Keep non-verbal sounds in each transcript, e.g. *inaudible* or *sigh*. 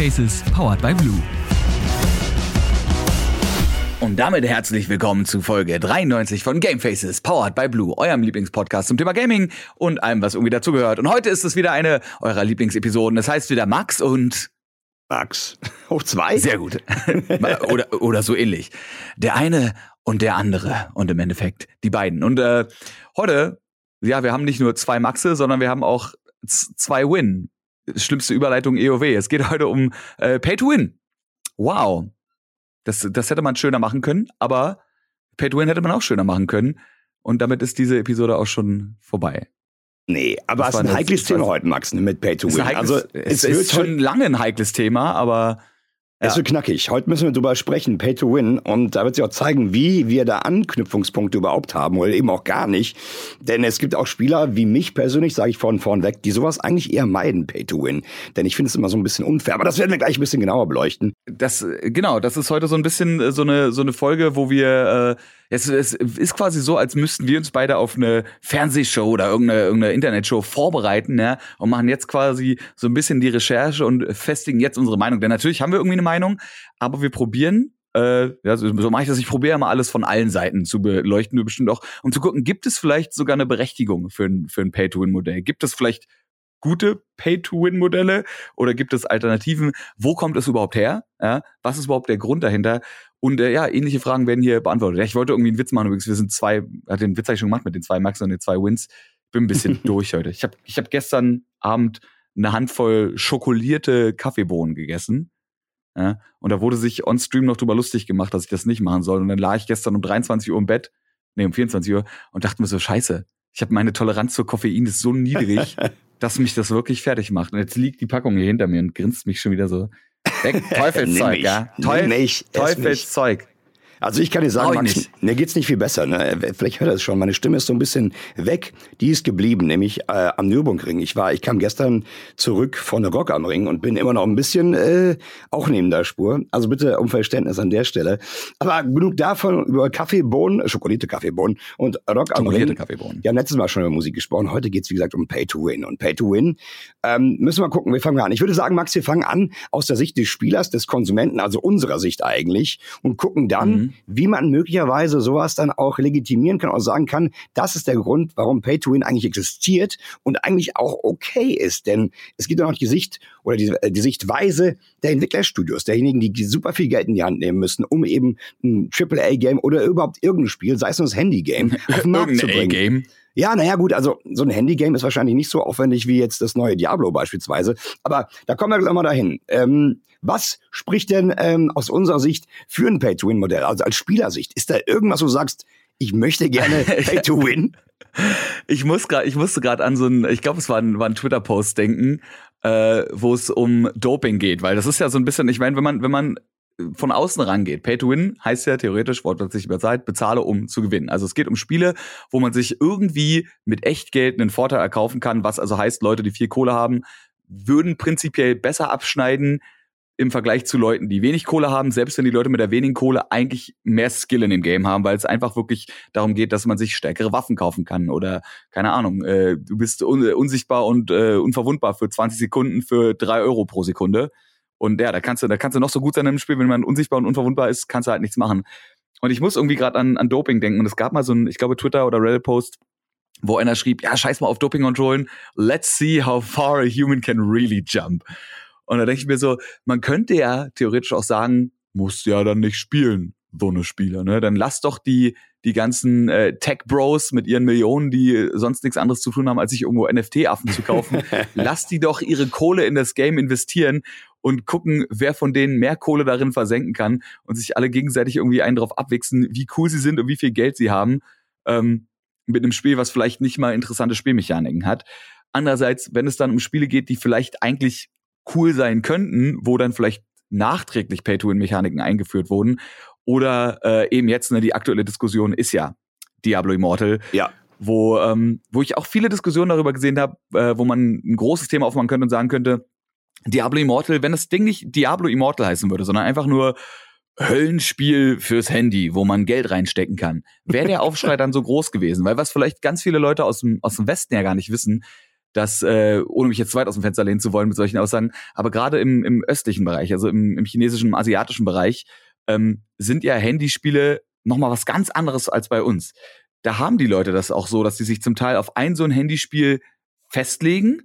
Gamefaces powered by Blue. Und damit herzlich willkommen zu Folge 93 von Gamefaces, powered by Blue, eurem Lieblingspodcast zum Thema Gaming und allem, was irgendwie dazugehört. Und heute ist es wieder eine eurer Lieblingsepisoden. Das heißt wieder Max und Max. Hoch *laughs* zwei? Sehr gut. *laughs* oder, oder so ähnlich. Der eine und der andere. Und im Endeffekt die beiden. Und äh, heute, ja, wir haben nicht nur zwei Maxe, sondern wir haben auch zwei Win. Schlimmste Überleitung EOW. Es geht heute um äh, Pay to Win. Wow. Das, das hätte man schöner machen können, aber Pay to Win hätte man auch schöner machen können. Und damit ist diese Episode auch schon vorbei. Nee, aber es ist ein heikles Thema heute, Max, mit Pay to Win. also es, es ist schon lange ein heikles Thema, aber. Es wird knackig. Heute müssen wir drüber sprechen, Pay to Win. Und da wird sich auch zeigen, wie wir da Anknüpfungspunkte überhaupt haben oder eben auch gar nicht. Denn es gibt auch Spieler wie mich persönlich, sage ich von vorn weg, die sowas eigentlich eher meiden, Pay to Win. Denn ich finde es immer so ein bisschen unfair. Aber das werden wir gleich ein bisschen genauer beleuchten. Das, genau, das ist heute so ein bisschen äh, so eine, so eine Folge, wo wir, äh, es, es ist quasi so, als müssten wir uns beide auf eine Fernsehshow oder irgendeine, irgendeine Internetshow vorbereiten, ja, und machen jetzt quasi so ein bisschen die Recherche und festigen jetzt unsere Meinung. Denn natürlich haben wir irgendwie eine Meinung, aber wir probieren äh, ja, so, so mache ich das. Ich probiere mal alles von allen Seiten zu beleuchten, bestimmt auch, um zu gucken, gibt es vielleicht sogar eine Berechtigung für ein, für ein Pay-to-Win-Modell? Gibt es vielleicht gute Pay-to-Win-Modelle oder gibt es Alternativen? Wo kommt es überhaupt her? Ja, was ist überhaupt der Grund dahinter? Und äh, ja, ähnliche Fragen werden hier beantwortet. Ja, ich wollte irgendwie einen Witz machen übrigens. Wir sind zwei, hat den Witz eigentlich schon gemacht mit den zwei Max und den zwei Wins. Bin ein bisschen *laughs* durch heute. Ich habe ich hab gestern Abend eine Handvoll schokolierte Kaffeebohnen gegessen. Ja, und da wurde sich on Stream noch drüber lustig gemacht, dass ich das nicht machen soll. Und dann lag ich gestern um 23 Uhr im Bett, nee, um 24 Uhr, und dachte mir so, scheiße, ich habe meine Toleranz zur Koffein ist so niedrig, *laughs* dass mich das wirklich fertig macht. Und jetzt liegt die Packung hier hinter mir und grinst mich schon wieder so Weg, *laughs* Teufelszeug, ja. Teuf Teufelszeug. Also ich kann dir sagen, Max, mir geht's nicht viel besser. Ne? Vielleicht hört er es schon. Meine Stimme ist so ein bisschen weg. Die ist geblieben, nämlich äh, am Nürburgring. Ich war, ich kam gestern zurück von der Rock am Ring und bin immer noch ein bisschen äh, auch neben der Spur. Also bitte um Verständnis an der Stelle. Aber genug davon über Kaffeebohnen, schokolierte Kaffeebohnen und Rock am Ring. Kaffeebohnen. Wir haben letztes Mal schon über Musik gesprochen. Heute geht's wie gesagt um Pay to Win und Pay to Win. Ähm, müssen wir mal gucken. Wir fangen an. Ich würde sagen, Max, wir fangen an aus der Sicht des Spielers, des Konsumenten, also unserer Sicht eigentlich, und gucken dann. Mhm wie man möglicherweise sowas dann auch legitimieren kann und sagen kann, das ist der Grund, warum Pay to Win eigentlich existiert und eigentlich auch okay ist. Denn es gibt ja noch die Sicht oder die, äh, die Sichtweise der Entwicklerstudios, derjenigen, die super viel Geld in die Hand nehmen müssen, um eben ein AAA-Game oder überhaupt irgendein Spiel, sei es nur das Handy-Game, *laughs* auf den Markt zu bringen. Game. Ja, naja, gut, also so ein Handy-Game ist wahrscheinlich nicht so aufwendig wie jetzt das neue Diablo beispielsweise. Aber da kommen wir gleich mal dahin. Ähm, was spricht denn ähm, aus unserer Sicht für ein Pay-to-Win-Modell? Also als Spielersicht, ist da irgendwas, wo du sagst, ich möchte gerne *laughs* Pay-to-Win? ich muss grad, ich musste gerade an so ein, ich glaube, es war ein, war ein Twitter-Post denken, äh, wo es um Doping geht, weil das ist ja so ein bisschen, ich meine, wenn man, wenn man von außen rangeht. Pay to win heißt ja theoretisch, wortwörtlich überzeugt, bezahle, um zu gewinnen. Also es geht um Spiele, wo man sich irgendwie mit Echtgeld einen Vorteil erkaufen kann, was also heißt, Leute, die viel Kohle haben, würden prinzipiell besser abschneiden, im Vergleich zu Leuten, die wenig Kohle haben, selbst wenn die Leute mit der wenigen Kohle eigentlich mehr Skill in dem Game haben, weil es einfach wirklich darum geht, dass man sich stärkere Waffen kaufen kann oder keine Ahnung, äh, du bist un unsichtbar und äh, unverwundbar für 20 Sekunden für drei Euro pro Sekunde. Und ja, da kannst du, da kannst du noch so gut sein im Spiel, wenn man unsichtbar und unverwundbar ist, kannst du halt nichts machen. Und ich muss irgendwie gerade an, an Doping denken. Und es gab mal so ein, ich glaube, Twitter oder Reddit-Post, wo einer schrieb, ja, scheiß mal auf Doping-Kontrollen, let's see how far a human can really jump. Und da denke ich mir so, man könnte ja theoretisch auch sagen, muss ja dann nicht spielen, so eine Spieler. Ne? Dann lass doch die, die ganzen äh, Tech-Bros mit ihren Millionen, die sonst nichts anderes zu tun haben, als sich irgendwo NFT-Affen zu kaufen, *laughs* lass die doch ihre Kohle in das Game investieren und gucken, wer von denen mehr Kohle darin versenken kann und sich alle gegenseitig irgendwie einen drauf abwichsen, wie cool sie sind und wie viel Geld sie haben. Ähm, mit einem Spiel, was vielleicht nicht mal interessante Spielmechaniken hat. Andererseits, wenn es dann um Spiele geht, die vielleicht eigentlich cool sein könnten, wo dann vielleicht nachträglich Pay-to-Win-Mechaniken eingeführt wurden. Oder äh, eben jetzt, ne, die aktuelle Diskussion ist ja Diablo Immortal. Ja. Wo, ähm, wo ich auch viele Diskussionen darüber gesehen habe, äh, wo man ein großes Thema aufmachen könnte und sagen könnte, Diablo Immortal, wenn das Ding nicht Diablo Immortal heißen würde, sondern einfach nur Höllenspiel fürs Handy, wo man Geld reinstecken kann, wäre der *laughs* Aufschrei dann so groß gewesen. Weil was vielleicht ganz viele Leute aus dem, aus dem Westen ja gar nicht wissen, dass, äh, ohne mich jetzt weit aus dem Fenster lehnen zu wollen mit solchen Aussagen, aber gerade im, im östlichen Bereich, also im, im chinesischen, im asiatischen Bereich, ähm, sind ja Handyspiele nochmal was ganz anderes als bei uns. Da haben die Leute das auch so, dass sie sich zum Teil auf ein so ein Handyspiel festlegen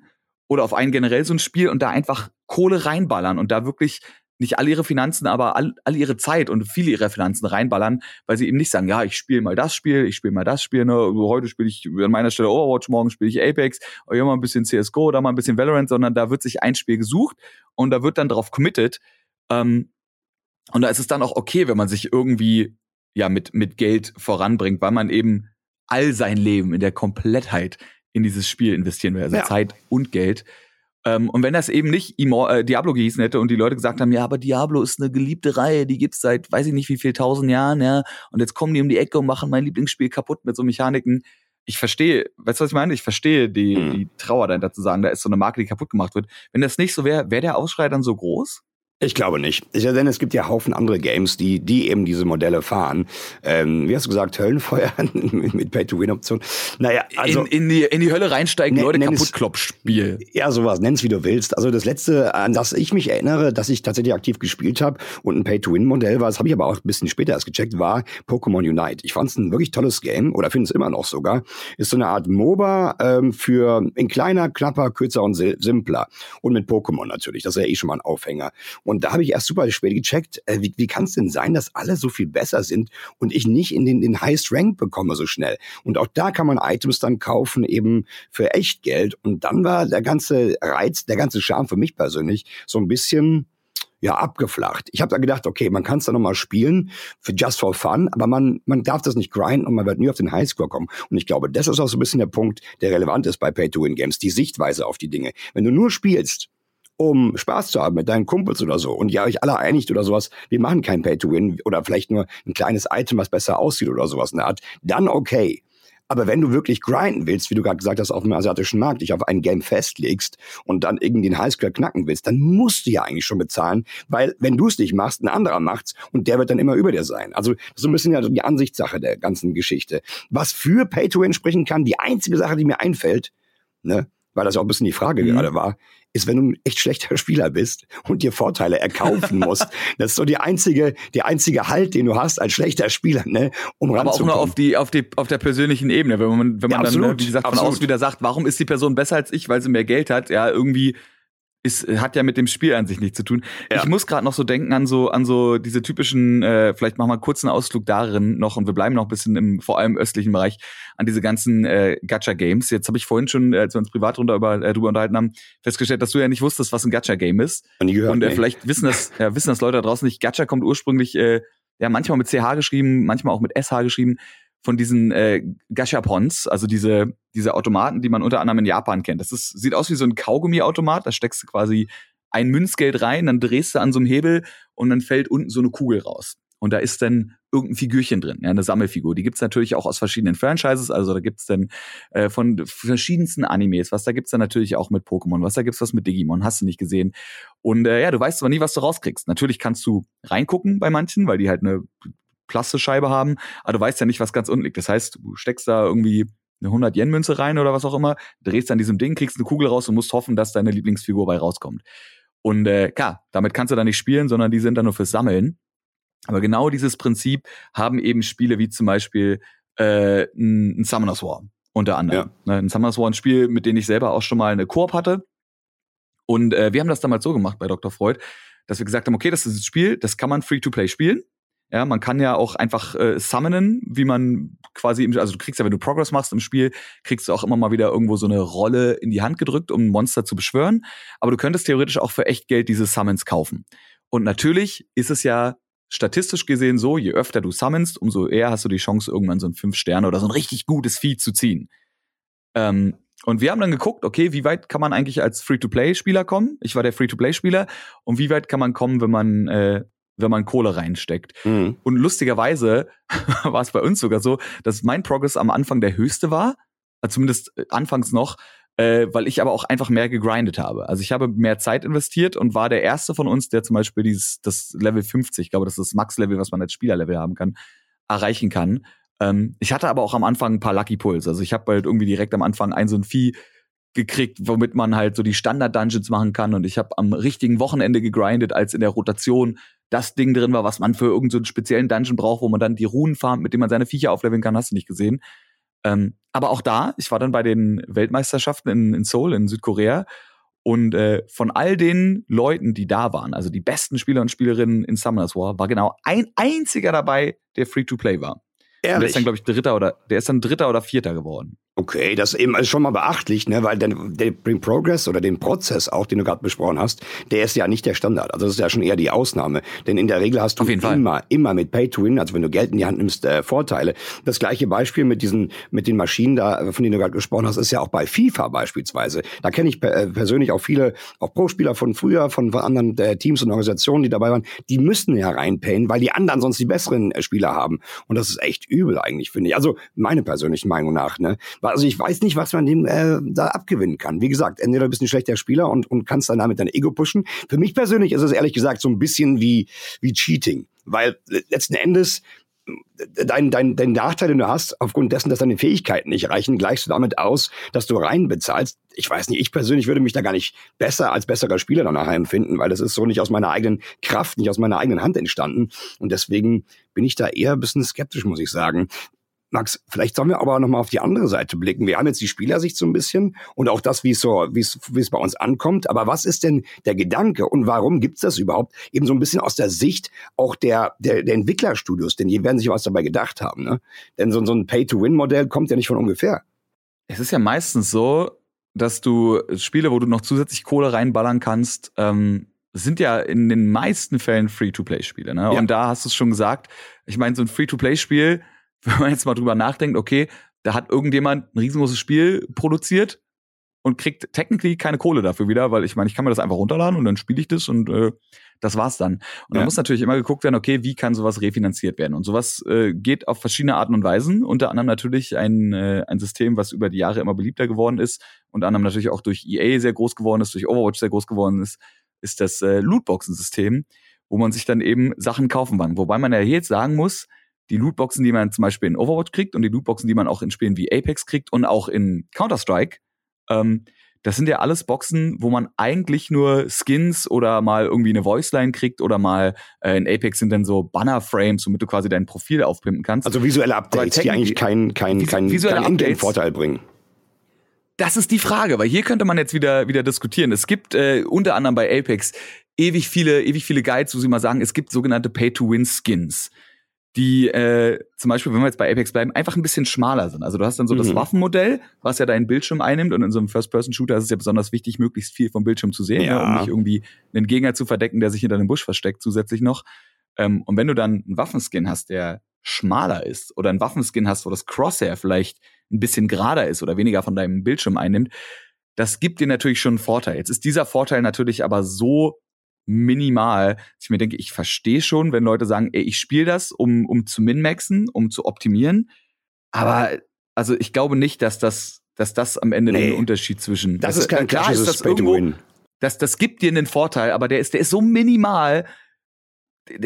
oder auf ein generell so ein Spiel und da einfach Kohle reinballern und da wirklich nicht all ihre Finanzen, aber all, all ihre Zeit und viele ihrer Finanzen reinballern, weil sie eben nicht sagen, ja, ich spiele mal das Spiel, ich spiele mal das Spiel, ne, heute spiele ich an meiner Stelle Overwatch, morgen spiele ich Apex, oder oh, mal ein bisschen CSGO oder mal ein bisschen Valorant, sondern da wird sich ein Spiel gesucht und da wird dann drauf committed. Ähm, und da ist es dann auch okay, wenn man sich irgendwie ja mit, mit Geld voranbringt, weil man eben all sein Leben in der Komplettheit in dieses Spiel investieren will, also ja. Zeit und Geld. Ähm, und wenn das eben nicht Imor äh, Diablo gehießen hätte und die Leute gesagt haben, ja, aber Diablo ist eine geliebte Reihe, die gibt's seit weiß ich nicht wie viel tausend Jahren, ja, und jetzt kommen die um die Ecke und machen mein Lieblingsspiel kaputt mit so Mechaniken. Ich verstehe, weißt du, was ich meine? Ich verstehe die, mhm. die Trauer dahinter zu sagen, da ist so eine Marke, die kaputt gemacht wird. Wenn das nicht so wäre, wäre der Aufschrei dann so groß? Ich glaube nicht. Ich, denn es gibt ja Haufen andere Games, die, die eben diese Modelle fahren. Ähm, wie hast du gesagt, Höllenfeuer *laughs* mit Pay-to-Win-Option? Naja, also. In, in, die, in die Hölle reinsteigen, Leute kaputt klopp Spiel. Ja, sowas. Nenn's wie du willst. Also das letzte, an das ich mich erinnere, dass ich tatsächlich aktiv gespielt habe und ein Pay-to-Win-Modell war, das habe ich aber auch ein bisschen später erst gecheckt, war Pokémon Unite. Ich fand es ein wirklich tolles Game oder finde es immer noch sogar. Ist so eine Art MOBA ähm, für in kleiner, knapper, kürzer und simpler. Und mit Pokémon natürlich. Das ist ja eh schon mal ein Aufhänger. Und da habe ich erst super spät gecheckt, äh, wie, wie kann es denn sein, dass alle so viel besser sind und ich nicht in den, den Highest Rank bekomme so schnell. Und auch da kann man Items dann kaufen, eben für echt Geld. Und dann war der ganze Reiz, der ganze Charme für mich persönlich so ein bisschen ja, abgeflacht. Ich habe da gedacht, okay, man kann es da nochmal spielen, für just for fun, aber man, man darf das nicht grinden und man wird nie auf den Highscore kommen. Und ich glaube, das ist auch so ein bisschen der Punkt, der relevant ist bei Pay-to-Win-Games, die Sichtweise auf die Dinge. Wenn du nur spielst, um Spaß zu haben mit deinen Kumpels oder so und ihr euch alle einigt oder sowas, wir machen kein Pay-to-Win oder vielleicht nur ein kleines Item, was besser aussieht oder sowas in der Art, dann okay. Aber wenn du wirklich grinden willst, wie du gerade gesagt hast, auf dem asiatischen Markt, dich auf ein Game festlegst und dann irgendwie den Highscore knacken willst, dann musst du ja eigentlich schon bezahlen, weil wenn du es nicht machst, ein anderer macht's und der wird dann immer über dir sein. Also so ein bisschen ja die Ansichtssache der ganzen Geschichte. Was für Pay-to-Win sprechen kann, die einzige Sache, die mir einfällt, ne, weil das ja auch ein bisschen die Frage mhm. gerade war, ist, wenn du ein echt schlechter *laughs* Spieler bist und dir Vorteile erkaufen *laughs* musst. das ist so die einzige, die einzige Halt, den du hast als schlechter Spieler, ne, um Aber auch nur auf die, auf die, auf der persönlichen Ebene, wenn man, wenn man ja, dann, wie gesagt, von außen wieder sagt, warum ist die Person besser als ich, weil sie mehr Geld hat, ja, irgendwie ist, hat ja mit dem Spiel an sich nichts zu tun. Ja. Ich muss gerade noch so denken an so an so diese typischen, äh, vielleicht machen wir einen kurzen Ausflug darin noch und wir bleiben noch ein bisschen im vor allem östlichen Bereich an diese ganzen äh, Gacha-Games. Jetzt habe ich vorhin schon, äh, als wir uns privat drunter über, äh, drüber unterhalten haben, festgestellt, dass du ja nicht wusstest, was ein Gacha-Game ist. Und, gehört, und äh, vielleicht wissen das, ja, wissen das Leute da draußen nicht. Gacha kommt ursprünglich äh, ja manchmal mit CH geschrieben, manchmal auch mit SH geschrieben von diesen äh, Gashapons, also diese, diese Automaten, die man unter anderem in Japan kennt. Das ist, sieht aus wie so ein Kaugummi-Automat, da steckst du quasi ein Münzgeld rein, dann drehst du an so einem Hebel und dann fällt unten so eine Kugel raus. Und da ist dann irgendein Figürchen drin, ja, eine Sammelfigur. Die gibt's natürlich auch aus verschiedenen Franchises, also da gibt's dann äh, von verschiedensten Animes, was da gibt's dann natürlich auch mit Pokémon, was da gibt's was mit Digimon, hast du nicht gesehen. Und äh, ja, du weißt zwar nie, was du rauskriegst. Natürlich kannst du reingucken bei manchen, weil die halt eine Plastescheibe haben, aber du weißt ja nicht, was ganz unten liegt. Das heißt, du steckst da irgendwie eine 100 Yen Münze rein oder was auch immer, drehst an diesem Ding, kriegst eine Kugel raus und musst hoffen, dass deine Lieblingsfigur bei rauskommt. Und äh, klar, damit kannst du da nicht spielen, sondern die sind da nur fürs Sammeln. Aber genau dieses Prinzip haben eben Spiele wie zum Beispiel äh, ein, Summoners War unter anderem. Ja. Ne, ein Summoners War, ein Spiel, mit dem ich selber auch schon mal eine Koop hatte. Und äh, wir haben das damals so gemacht bei Dr. Freud, dass wir gesagt haben, okay, das ist ein Spiel, das kann man Free-to-Play spielen. Ja, man kann ja auch einfach äh, summonen, wie man quasi, im, also du kriegst ja, wenn du Progress machst im Spiel, kriegst du auch immer mal wieder irgendwo so eine Rolle in die Hand gedrückt, um ein Monster zu beschwören. Aber du könntest theoretisch auch für echt Geld diese Summons kaufen. Und natürlich ist es ja statistisch gesehen so, je öfter du summonst, umso eher hast du die Chance, irgendwann so ein fünf Sterne oder so ein richtig gutes Vieh zu ziehen. Ähm, und wir haben dann geguckt, okay, wie weit kann man eigentlich als Free-to-Play-Spieler kommen? Ich war der Free-to-Play-Spieler. Und wie weit kann man kommen, wenn man äh, wenn man Kohle reinsteckt. Mhm. Und lustigerweise *laughs* war es bei uns sogar so, dass mein Progress am Anfang der höchste war, äh, zumindest äh, anfangs noch, äh, weil ich aber auch einfach mehr gegrindet habe. Also ich habe mehr Zeit investiert und war der erste von uns, der zum Beispiel dieses das Level 50, ich glaube, das ist das Max-Level, was man als Spielerlevel haben kann, erreichen kann. Ähm, ich hatte aber auch am Anfang ein paar Lucky Pulls. Also ich habe halt irgendwie direkt am Anfang ein so ein Vieh gekriegt, womit man halt so die Standard-Dungeons machen kann. Und ich habe am richtigen Wochenende gegrindet, als in der Rotation das Ding drin war, was man für irgendeinen so speziellen Dungeon braucht, wo man dann die Runen farmt, mit dem man seine Viecher aufleveln kann, hast du nicht gesehen. Ähm, aber auch da, ich war dann bei den Weltmeisterschaften in, in Seoul, in Südkorea. Und äh, von all den Leuten, die da waren, also die besten Spieler und Spielerinnen in Summoners War, war genau ein einziger dabei, der Free-to-Play war. Ehrlich? der ist dann, glaube ich, Dritter oder der ist dann Dritter oder Vierter geworden. Okay, das ist eben schon mal beachtlich, ne? weil der, der Progress oder den Prozess auch, den du gerade besprochen hast, der ist ja nicht der Standard. Also das ist ja schon eher die Ausnahme. Denn in der Regel hast du immer, Fall. immer mit Pay to Win, also wenn du Geld in die Hand nimmst, äh, Vorteile. Das gleiche Beispiel mit diesen, mit den Maschinen da, von denen du gerade gesprochen hast, ist ja auch bei FIFA beispielsweise. Da kenne ich per, äh, persönlich auch viele, auch Pro-Spieler von früher, von, von anderen äh, Teams und Organisationen, die dabei waren, die müssten ja reinpayen, weil die anderen sonst die besseren äh, Spieler haben. Und das ist echt übel eigentlich, finde ich. Also meine persönliche Meinung nach, ne? Also ich weiß nicht, was man dem äh, da abgewinnen kann. Wie gesagt, entweder du bist ein schlechter Spieler und, und kannst dann damit dein Ego pushen. Für mich persönlich ist es ehrlich gesagt so ein bisschen wie, wie Cheating. Weil letzten Endes dein, dein, dein Nachteil, den du hast, aufgrund dessen, dass deine Fähigkeiten nicht reichen, gleichst du damit aus, dass du rein bezahlst. Ich weiß nicht, ich persönlich würde mich da gar nicht besser als besserer Spieler danach empfinden, weil das ist so nicht aus meiner eigenen Kraft, nicht aus meiner eigenen Hand entstanden. Und deswegen bin ich da eher ein bisschen skeptisch, muss ich sagen. Max, vielleicht sollen wir aber nochmal auf die andere Seite blicken. Wir haben jetzt die Spielersicht so ein bisschen und auch das, wie es so, wie es, es bei uns ankommt. Aber was ist denn der Gedanke und warum gibt's das überhaupt? Eben so ein bisschen aus der Sicht auch der, der, der Entwicklerstudios, denn die werden sich was dabei gedacht haben. Ne? Denn so, so ein Pay-to-Win-Modell kommt ja nicht von ungefähr. Es ist ja meistens so, dass du Spiele, wo du noch zusätzlich Kohle reinballern kannst, ähm, sind ja in den meisten Fällen Free-to-Play-Spiele. Ne? Ja. Und da hast du es schon gesagt. Ich meine, so ein Free-to-Play-Spiel *laughs* wenn man jetzt mal drüber nachdenkt, okay, da hat irgendjemand ein riesengroßes Spiel produziert und kriegt technically keine Kohle dafür wieder, weil ich meine, ich kann mir das einfach runterladen und dann spiele ich das und äh, das war's dann. Und ja. da muss natürlich immer geguckt werden, okay, wie kann sowas refinanziert werden? Und sowas äh, geht auf verschiedene Arten und Weisen. Unter anderem natürlich ein, äh, ein System, was über die Jahre immer beliebter geworden ist. Unter anderem natürlich auch durch EA sehr groß geworden ist, durch Overwatch sehr groß geworden ist, ist das äh, Lootboxen-System, wo man sich dann eben Sachen kaufen kann. Wobei man ja jetzt sagen muss, die Lootboxen, die man zum Beispiel in Overwatch kriegt und die Lootboxen, die man auch in Spielen wie Apex kriegt und auch in Counter-Strike, ähm, das sind ja alles Boxen, wo man eigentlich nur Skins oder mal irgendwie eine Voiceline kriegt oder mal äh, in Apex sind dann so Banner-Frames, womit du quasi dein Profil aufpimpen kannst. Also visuelle Updates, die eigentlich keinen kein, kein, kein, kein Vorteil bringen. Das ist die Frage, weil hier könnte man jetzt wieder wieder diskutieren. Es gibt äh, unter anderem bei Apex ewig viele ewig viele Guides, wo sie mal sagen, es gibt sogenannte Pay-to-Win-Skins die äh, zum Beispiel, wenn wir jetzt bei Apex bleiben, einfach ein bisschen schmaler sind. Also du hast dann so mhm. das Waffenmodell, was ja deinen Bildschirm einnimmt und in so einem First-Person-Shooter ist es ja besonders wichtig, möglichst viel vom Bildschirm zu sehen, ja. Ne, um nicht irgendwie einen Gegner zu verdecken, der sich hinter dem Busch versteckt zusätzlich noch. Ähm, und wenn du dann einen Waffenskin hast, der schmaler ist oder einen Waffenskin hast, wo das Crosshair vielleicht ein bisschen gerader ist oder weniger von deinem Bildschirm einnimmt, das gibt dir natürlich schon einen Vorteil. Jetzt ist dieser Vorteil natürlich aber so minimal, dass ich mir denke, ich verstehe schon, wenn Leute sagen, ey, ich spiele das, um, um zu minmaxen, um zu optimieren. Aber also ich glaube nicht, dass das, dass das am Ende nee, den Unterschied zwischen. Das, das ist kein klar ist das irgendwo, das, das gibt dir einen Vorteil, aber der ist, der ist so minimal.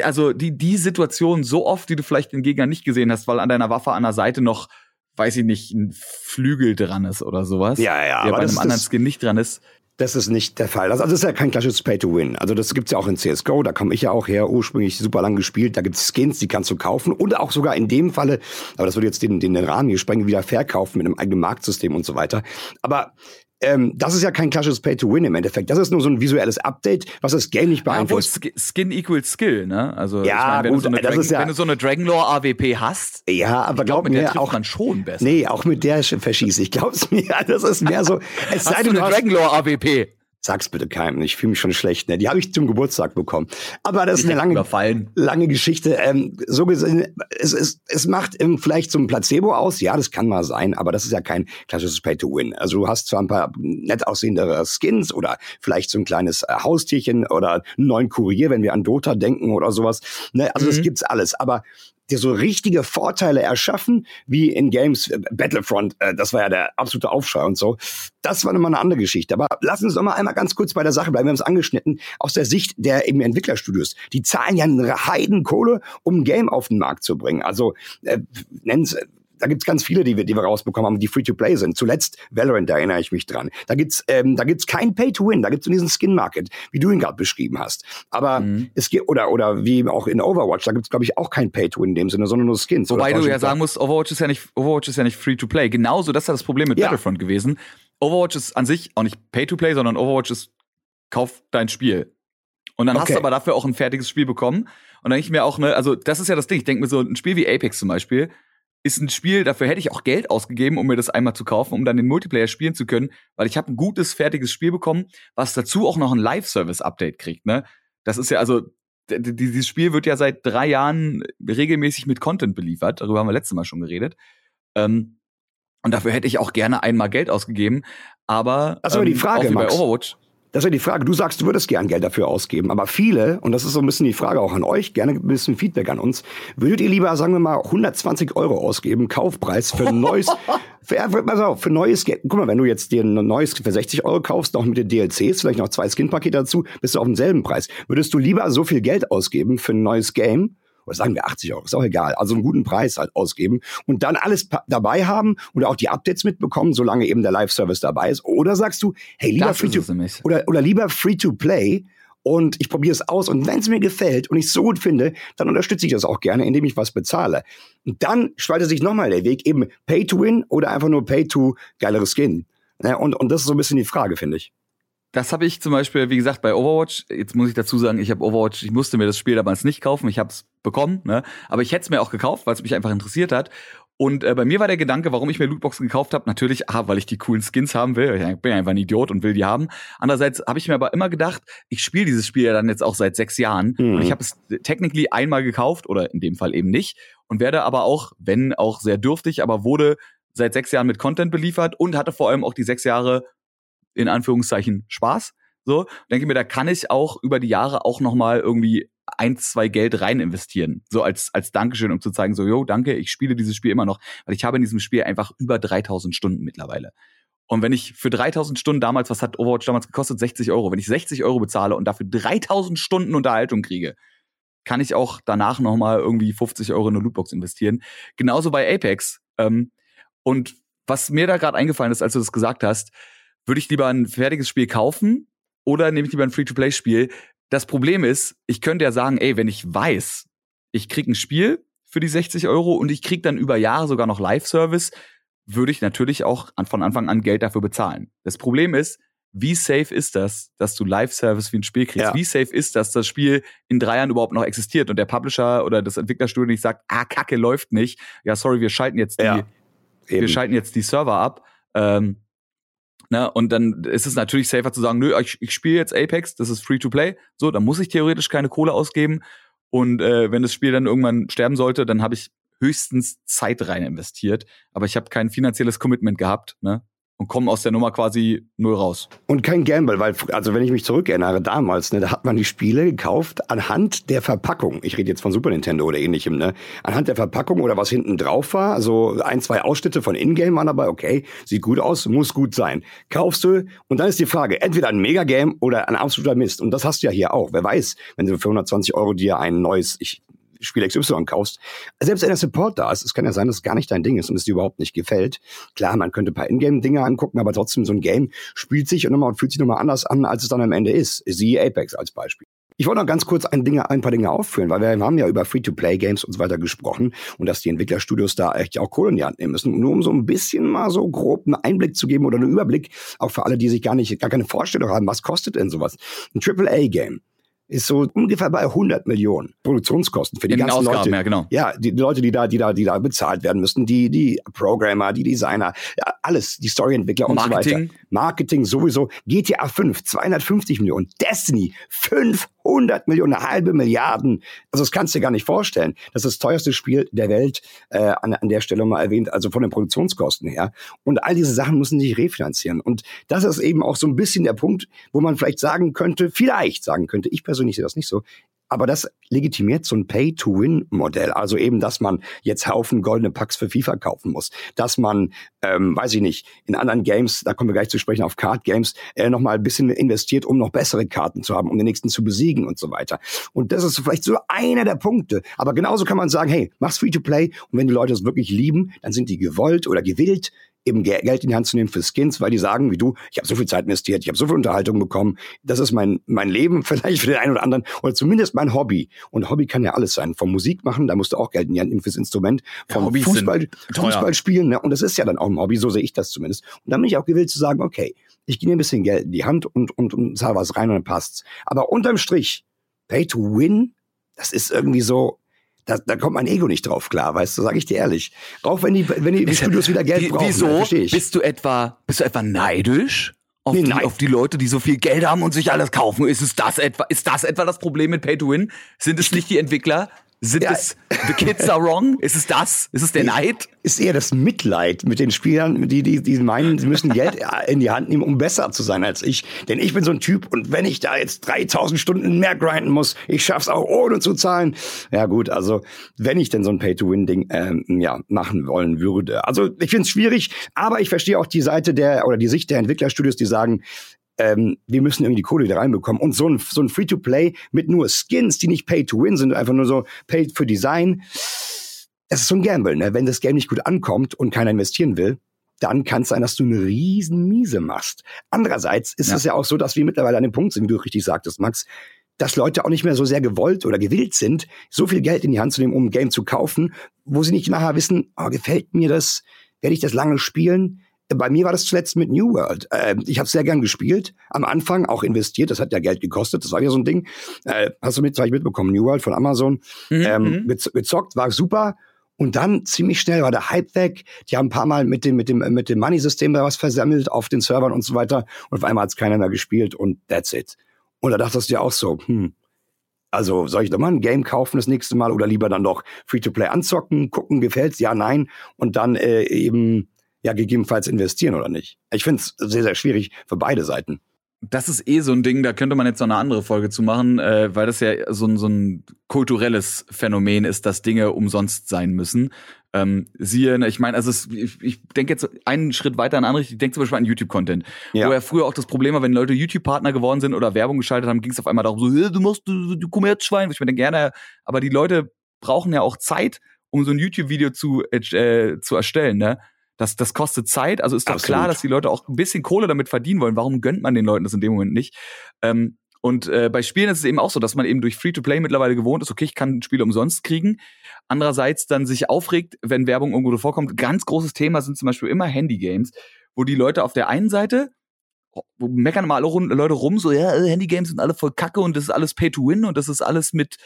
Also die, die Situation so oft, die du vielleicht den Gegner nicht gesehen hast, weil an deiner Waffe an der Seite noch, weiß ich nicht, ein Flügel dran ist oder sowas. Ja, ja, der aber bei einem anderen Skin nicht dran ist. Das ist nicht der Fall. Also das ist ja kein klassisches Pay-to-Win. Also das gibt's ja auch in CSGO, da komme ich ja auch her, ursprünglich super lang gespielt. Da gibt's Skins, die kannst du kaufen und auch sogar in dem Falle, aber das würde jetzt den, den Rahmen hier sprengen, wieder verkaufen mit einem eigenen Marktsystem und so weiter. Aber ähm, das ist ja kein klassisches Pay-to-Win im Endeffekt. Das ist nur so ein visuelles Update, was das Game nicht beeinflusst. Ja, Skin equals Skill, ne? Also ja, ich mein, wenn, gut, du so das ist ja, wenn du so eine Dragonlore AWP hast, ja, aber glaub, glaub mir, auch man schon besser. Nee, auch mit der verschieße ich. Glaub's *laughs* mir, das ist mehr so. Es hast sei du eine Dragonlore AWP? Sag's bitte keinem, ich fühle mich schon schlecht. Ne? Die habe ich zum Geburtstag bekommen. Aber das ist eine lange, überfallen. lange Geschichte. Ähm, so gesehen, es, es, es macht ähm, vielleicht so ein Placebo aus. Ja, das kann mal sein, aber das ist ja kein klassisches Pay-to-Win. Also du hast zwar ein paar nett aussehendere Skins oder vielleicht so ein kleines äh, Haustierchen oder einen neuen Kurier, wenn wir an Dota denken oder sowas. Ne? Also mhm. das gibt's alles. Aber dir so richtige Vorteile erschaffen, wie in Games äh, Battlefront, äh, das war ja der absolute Aufschrei und so. Das war nochmal eine andere Geschichte. Aber lass uns mal einmal ganz kurz bei der Sache bleiben. Wir haben es angeschnitten. Aus der Sicht der eben Entwicklerstudios. Die zahlen ja eine Heidenkohle, um ein Game auf den Markt zu bringen. Also äh, nenn's da gibt's ganz viele, die wir, die wir rausbekommen haben, die Free-to-Play sind. Zuletzt Valorant, da erinnere ich mich dran. Da gibt's, ähm, da gibt's kein Pay-to-Win, da gibt's diesen Skin-Market, wie du ihn gerade beschrieben hast. Aber mhm. es gibt, oder, oder wie auch in Overwatch, da gibt's glaube ich, auch kein Pay-to-Win in dem Sinne, sondern nur Skins. Wobei du ja sagen musst, Overwatch ist ja nicht, Overwatch ist ja nicht Free-to-Play. Genauso, das ist ja das Problem mit ja. Battlefront gewesen. Overwatch ist an sich auch nicht Pay-to-Play, sondern Overwatch ist, kauf dein Spiel. Und dann okay. hast du aber dafür auch ein fertiges Spiel bekommen. Und dann denke ich mir auch, ne, also das ist ja das Ding. Ich denke mir so, ein Spiel wie Apex zum Beispiel ist ein Spiel, dafür hätte ich auch Geld ausgegeben, um mir das einmal zu kaufen, um dann den Multiplayer spielen zu können, weil ich habe ein gutes, fertiges Spiel bekommen, was dazu auch noch ein Live-Service-Update kriegt, ne? Das ist ja, also, dieses Spiel wird ja seit drei Jahren regelmäßig mit Content beliefert. Darüber haben wir letztes Mal schon geredet. Ähm, und dafür hätte ich auch gerne einmal Geld ausgegeben. Aber, ist aber die ähm, Frage, ähm, auch wie Max. bei Overwatch. Das ist ja die Frage. Du sagst, du würdest gern Geld dafür ausgeben. Aber viele, und das ist so ein bisschen die Frage auch an euch, gerne ein bisschen Feedback an uns, würdet ihr lieber, sagen wir mal, 120 Euro ausgeben, Kaufpreis für ein neues, *laughs* für, pass auf, für neues Geld. Guck mal, wenn du jetzt dir ein neues für 60 Euro kaufst, noch mit den DLCs, vielleicht noch zwei Skin-Pakete dazu, bist du auf demselben Preis. Würdest du lieber so viel Geld ausgeben für ein neues Game, oder sagen wir 80 Euro, ist auch egal, also einen guten Preis halt ausgeben und dann alles dabei haben und auch die Updates mitbekommen, solange eben der Live-Service dabei ist. Oder sagst du, hey, lieber free to, oder, oder lieber free to play und ich probiere es aus und wenn es mir gefällt und ich es so gut finde, dann unterstütze ich das auch gerne, indem ich was bezahle. Und dann spaltet sich nochmal der Weg, eben Pay to Win oder einfach nur Pay to geilere Skin. Ja, und, und das ist so ein bisschen die Frage, finde ich das habe ich zum Beispiel, wie gesagt, bei Overwatch. Jetzt muss ich dazu sagen, ich habe Overwatch, ich musste mir das Spiel damals nicht kaufen, ich habe es bekommen, ne? aber ich hätte es mir auch gekauft, weil es mich einfach interessiert hat. Und äh, bei mir war der Gedanke, warum ich mir Lootboxen gekauft habe, natürlich, ah, weil ich die coolen Skins haben will. Ich bin einfach ein Idiot und will die haben. Andererseits habe ich mir aber immer gedacht, ich spiele dieses Spiel ja dann jetzt auch seit sechs Jahren mhm. und ich habe es technically einmal gekauft oder in dem Fall eben nicht und werde aber auch, wenn auch sehr dürftig, aber wurde seit sechs Jahren mit Content beliefert und hatte vor allem auch die sechs Jahre in Anführungszeichen Spaß. So, denke mir, da kann ich auch über die Jahre auch noch mal irgendwie ein, zwei Geld rein investieren. So als, als Dankeschön, um zu zeigen, so, yo, danke, ich spiele dieses Spiel immer noch. Weil ich habe in diesem Spiel einfach über 3000 Stunden mittlerweile. Und wenn ich für 3000 Stunden damals, was hat Overwatch damals gekostet? 60 Euro. Wenn ich 60 Euro bezahle und dafür 3000 Stunden Unterhaltung kriege, kann ich auch danach noch mal irgendwie 50 Euro in eine Lootbox investieren. Genauso bei Apex. Ähm, und was mir da gerade eingefallen ist, als du das gesagt hast, würde ich lieber ein fertiges Spiel kaufen oder nehme ich lieber ein Free-to-Play-Spiel? Das Problem ist, ich könnte ja sagen, ey, wenn ich weiß, ich krieg ein Spiel für die 60 Euro und ich krieg dann über Jahre sogar noch Live-Service, würde ich natürlich auch von Anfang an Geld dafür bezahlen. Das Problem ist, wie safe ist das, dass du Live-Service wie ein Spiel kriegst? Ja. Wie safe ist das, dass das Spiel in drei Jahren überhaupt noch existiert und der Publisher oder das Entwicklerstudio nicht sagt, ah, Kacke läuft nicht. Ja, sorry, wir schalten jetzt die, ja, wir schalten jetzt die Server ab. Ähm, Ne? Und dann ist es natürlich safer zu sagen, nö, ich, ich spiele jetzt Apex, das ist free to play. So, dann muss ich theoretisch keine Kohle ausgeben. Und äh, wenn das Spiel dann irgendwann sterben sollte, dann habe ich höchstens Zeit rein investiert. Aber ich habe kein finanzielles Commitment gehabt. Ne? Und kommen aus der Nummer quasi null raus. Und kein Gamble, weil, also wenn ich mich zurückerinnere, damals, ne, da hat man die Spiele gekauft anhand der Verpackung. Ich rede jetzt von Super Nintendo oder ähnlichem, ne? Anhand der Verpackung oder was hinten drauf war. Also ein, zwei Ausschnitte von Ingame waren dabei, okay, sieht gut aus, muss gut sein. Kaufst du und dann ist die Frage, entweder ein Megagame oder ein absoluter Mist. Und das hast du ja hier auch. Wer weiß, wenn du für 120 Euro dir ein neues, ich Spiel XY kaufst, selbst wenn der Support da ist, es kann ja sein, dass es gar nicht dein Ding ist und es dir überhaupt nicht gefällt. Klar, man könnte ein paar Ingame-Dinge angucken, aber trotzdem so ein Game spielt sich und, nochmal, und fühlt sich nochmal anders an, als es dann am Ende ist. Siehe Apex als Beispiel. Ich wollte noch ganz kurz ein, Dinge, ein paar Dinge aufführen, weil wir haben ja über Free-to-Play-Games und so weiter gesprochen und dass die Entwicklerstudios da echt auch Kohle in die Hand nehmen müssen. Nur um so ein bisschen mal so grob einen Einblick zu geben oder einen Überblick, auch für alle, die sich gar nicht, gar keine Vorstellung haben, was kostet denn sowas? Ein AAA-Game ist so ungefähr bei 100 Millionen Produktionskosten für die In ganzen Ausgaben, Leute. Ja, genau. Ja, die Leute, die da, die da, die da bezahlt werden müssen, die, die Programmer, die Designer, ja, alles, die Storyentwickler und Marketing. so weiter. Marketing sowieso. GTA 5, 250 Millionen. Destiny, 500 100 Millionen, eine halbe Milliarden. Also das kannst du dir gar nicht vorstellen. Das ist das teuerste Spiel der Welt, äh, an, an der Stelle mal erwähnt, also von den Produktionskosten her. Und all diese Sachen müssen sich refinanzieren. Und das ist eben auch so ein bisschen der Punkt, wo man vielleicht sagen könnte, vielleicht sagen könnte, ich persönlich sehe das nicht so, Aber das legitimiert so ein Pay-to-Win-Modell. Also eben, dass man jetzt Haufen goldene Packs für FIFA kaufen muss. Dass man, ähm, weiß ich nicht, in anderen Games, da kommen wir gleich zu sprechen, auf Card-Games, äh, nochmal ein bisschen investiert, um noch bessere Karten zu haben, um den nächsten zu besiegen und so weiter. Und das ist vielleicht so einer der Punkte. Aber genauso kann man sagen, hey, mach's Free-to-Play und wenn die Leute es wirklich lieben, dann sind die gewollt oder gewillt, eben Geld in die Hand zu nehmen für Skins, weil die sagen, wie du, ich habe so viel Zeit investiert, ich habe so viel Unterhaltung bekommen, das ist mein, mein Leben *laughs* vielleicht für den einen oder anderen oder zumindest mein Hobby. Und Hobby kann ja alles sein. Vom Musik machen, da musst du auch Geld in die Hand nehmen fürs Instrument, vom ja, Fußball, Fußball spielen, ne? und das ist ja dann auch ein Hobby, so sehe ich das zumindest. Und dann bin ich auch gewillt zu sagen, okay, ich gehe ein bisschen Geld in die Hand und, und, und zahle was rein und dann passt's. Aber unterm Strich, Pay to Win, das ist irgendwie so, da, da kommt mein Ego nicht drauf klar, weißt du, sag ich dir ehrlich. Auch wenn die, wenn die Studios wieder Geld brauchen, wieso? ich. Bist du etwa, bist du etwa neidisch? Auf, nee, die, auf die Leute, die so viel Geld haben und sich alles kaufen. Ist es das etwa, ist das etwa das Problem mit Pay to Win? Sind es nicht die Entwickler? Sind ja. es The Kids Are Wrong? *laughs* Ist es das? Ist es der Neid? Ist eher das Mitleid mit den Spielern, die, die, die meinen, sie müssen Geld *laughs* in die Hand nehmen, um besser zu sein als ich. Denn ich bin so ein Typ und wenn ich da jetzt 3000 Stunden mehr grinden muss, ich schaff's auch ohne zu zahlen. Ja gut, also wenn ich denn so ein Pay-to-Win-Ding ähm, ja, machen wollen würde. Also ich finde es schwierig, aber ich verstehe auch die Seite der oder die Sicht der Entwicklerstudios, die sagen, ähm, wir müssen irgendwie die Kohle wieder reinbekommen. Und so ein, so ein Free-to-Play mit nur Skins, die nicht Pay-to-Win sind, einfach nur so Pay für Design, das ist so ein Gamble. Ne? Wenn das Game nicht gut ankommt und keiner investieren will, dann kann es sein, dass du eine riesen Miese machst. Andererseits ist ja. es ja auch so, dass wir mittlerweile an dem Punkt sind, wie du richtig sagtest, Max, dass Leute auch nicht mehr so sehr gewollt oder gewillt sind, so viel Geld in die Hand zu nehmen, um ein Game zu kaufen, wo sie nicht nachher wissen, oh, gefällt mir das, werde ich das lange spielen? Bei mir war das zuletzt mit New World. Äh, ich habe sehr gern gespielt, am Anfang auch investiert, das hat ja Geld gekostet, das war ja so ein Ding. Äh, hast du mit, vielleicht mitbekommen, New World von Amazon. Mhm. Ähm, mhm. gezockt, war super. Und dann ziemlich schnell war der Hype weg. Die haben ein paar Mal mit dem, mit dem, mit dem Money-System da was versammelt auf den Servern und so weiter. Und auf einmal hat es keiner mehr gespielt und that's it. Und da dachtest du dir auch so, hm, also soll ich doch mal ein Game kaufen das nächste Mal oder lieber dann doch Free-to-Play anzocken, gucken, gefällt's, ja, nein. Und dann äh, eben ja gegebenenfalls investieren oder nicht. Ich finde es sehr, sehr schwierig für beide Seiten. Das ist eh so ein Ding, da könnte man jetzt noch eine andere Folge zu machen, äh, weil das ja so ein, so ein kulturelles Phänomen ist, dass Dinge umsonst sein müssen. Ähm, siehe, ne, ich meine, also es, ich, ich denke jetzt einen Schritt weiter in andere, ich denke zum Beispiel an YouTube-Content, ja. wo ja früher auch das Problem war, wenn Leute YouTube-Partner geworden sind oder Werbung geschaltet haben, ging es auf einmal darum, so, du musst, du, du Kommerzschwein, ich mir denke gerne, aber die Leute brauchen ja auch Zeit, um so ein YouTube-Video zu, äh, zu erstellen, ne? Das, das kostet Zeit. Also ist doch Absolut. klar, dass die Leute auch ein bisschen Kohle damit verdienen wollen. Warum gönnt man den Leuten das in dem Moment nicht? Ähm, und äh, bei Spielen ist es eben auch so, dass man eben durch Free-to-Play mittlerweile gewohnt ist, okay, ich kann Spiele umsonst kriegen. Andererseits dann sich aufregt, wenn Werbung irgendwo vorkommt. Ganz großes Thema sind zum Beispiel immer Handy-Games, wo die Leute auf der einen Seite wo meckern mal alle Leute rum, so, ja, äh, Handy-Games sind alle voll kacke und das ist alles Pay-to-Win und das ist alles mit,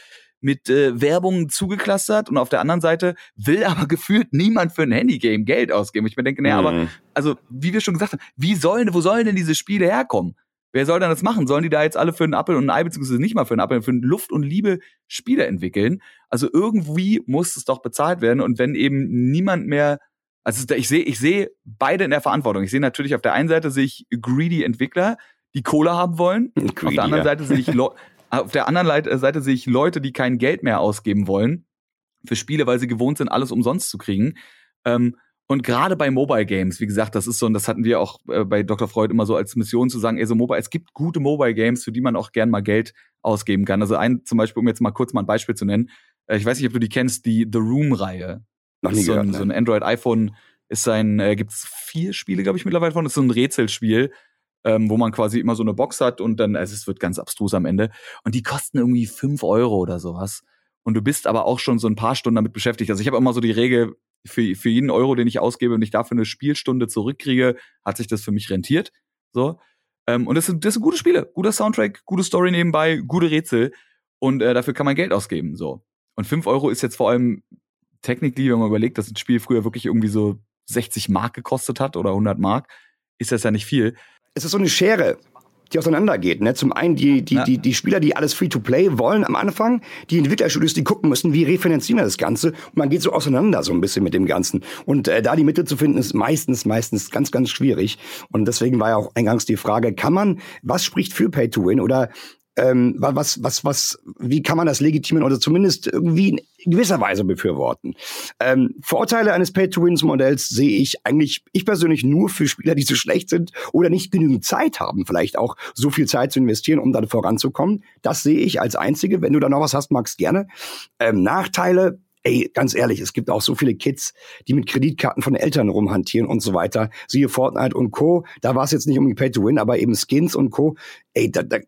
mit äh, Werbung zugeklustert und auf der anderen Seite will *laughs* aber gefühlt niemand für ein Handygame Geld ausgeben. Ich mir denke, naja, mhm. aber also wie wir schon gesagt haben, wie sollen, wo sollen denn diese Spiele herkommen? Wer soll denn das machen? Sollen die da jetzt alle für einen Apfel und ein Ei, beziehungsweise nicht mal für einen Apfel, für Luft und Liebe Spiele entwickeln? Also irgendwie muss es doch bezahlt werden und wenn eben niemand mehr also ich sehe ich sehe beide in der Verantwortung. Ich sehe natürlich auf der einen Seite sehe ich greedy Entwickler, die Kohle haben wollen. Greedy, *laughs* auf der anderen ja. Seite sehe ich *laughs* auf der anderen äh, Seite sehe ich Leute, die kein Geld mehr ausgeben wollen für Spiele, weil sie gewohnt sind, alles umsonst zu kriegen. Ähm, und gerade bei Mobile Games, wie gesagt, das ist so, und das hatten wir auch äh, bei Dr. Freud immer so als Mission zu sagen, ey, so Mobile, es gibt gute Mobile Games, für die man auch gern mal Geld ausgeben kann. Also ein, zum Beispiel, um jetzt mal kurz mal ein Beispiel zu nennen, äh, ich weiß nicht, ob du die kennst, die The Room-Reihe. Noch nie so gehört, ein, ne? so ein Android-iPhone ist ein, äh, gibt's vier Spiele, glaube ich, mittlerweile von. Das ist so ein Rätselspiel ähm, wo man quasi immer so eine Box hat und dann, also es wird ganz abstrus am Ende. Und die kosten irgendwie fünf Euro oder sowas. Und du bist aber auch schon so ein paar Stunden damit beschäftigt. Also ich habe immer so die Regel, für, für jeden Euro, den ich ausgebe und ich dafür eine Spielstunde zurückkriege, hat sich das für mich rentiert. So. Ähm, und das sind, das sind gute Spiele, guter Soundtrack, gute Story nebenbei, gute Rätsel. Und äh, dafür kann man Geld ausgeben. So. Und fünf Euro ist jetzt vor allem technically, wenn man überlegt, dass ein Spiel früher wirklich irgendwie so 60 Mark gekostet hat oder 100 Mark, ist das ja nicht viel es ist so eine Schere, die auseinandergeht. Ne? Zum einen die, die, ja. die, die Spieler, die alles Free-to-Play wollen am Anfang, die Entwicklerstudios, die gucken müssen, wie refinanzieren wir das Ganze. Und man geht so auseinander so ein bisschen mit dem Ganzen. Und äh, da die Mitte zu finden, ist meistens, meistens ganz, ganz schwierig. Und deswegen war ja auch eingangs die Frage, kann man, was spricht für Pay-to-Win? Oder ähm, was, was, was, wie kann man das legitimieren oder zumindest irgendwie in gewisser Weise befürworten? Ähm, Vorteile eines Pay-to-Wins-Modells sehe ich eigentlich, ich persönlich nur für Spieler, die zu schlecht sind oder nicht genügend Zeit haben, vielleicht auch so viel Zeit zu investieren, um dann voranzukommen. Das sehe ich als einzige. Wenn du da noch was hast, Max, gerne. Ähm, Nachteile, ey, ganz ehrlich, es gibt auch so viele Kids, die mit Kreditkarten von Eltern rumhantieren und so weiter. Siehe Fortnite und Co. Da war es jetzt nicht um die Pay to Win, aber eben Skins und Co. Ey, da, da,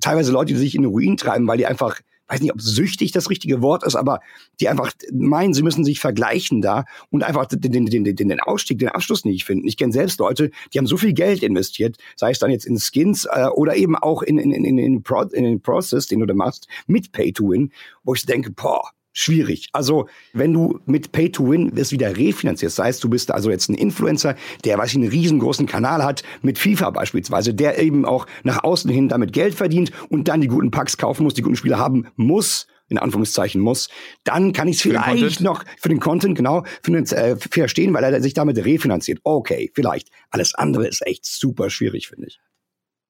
teilweise Leute, die sich in den Ruin treiben, weil die einfach weiß nicht, ob süchtig das richtige Wort ist, aber die einfach meinen, sie müssen sich vergleichen da und einfach den, den, den, den, Ausstieg, den Abschluss nicht finden. Ich kenne selbst Leute, die haben so viel Geld investiert, sei es dann jetzt in Skins äh, oder eben auch in, in, in, in, in, Pro, in den Process, den du da machst, mit Pay to Win, wo ich denke, boah, schwierig. Also, wenn du mit Pay to Win es wieder refinanzierst, sei es du bist also jetzt ein Influencer, der weiß ich, einen riesengroßen Kanal hat, mit FIFA beispielsweise, der eben auch nach außen hin damit Geld verdient und dann die guten Packs kaufen muss, die guten Spieler haben muss, in Anführungszeichen muss, dann kann ich es vielleicht noch für den Content genau für den, äh, verstehen, weil er sich damit refinanziert. Okay, vielleicht. Alles andere ist echt super schwierig, finde ich.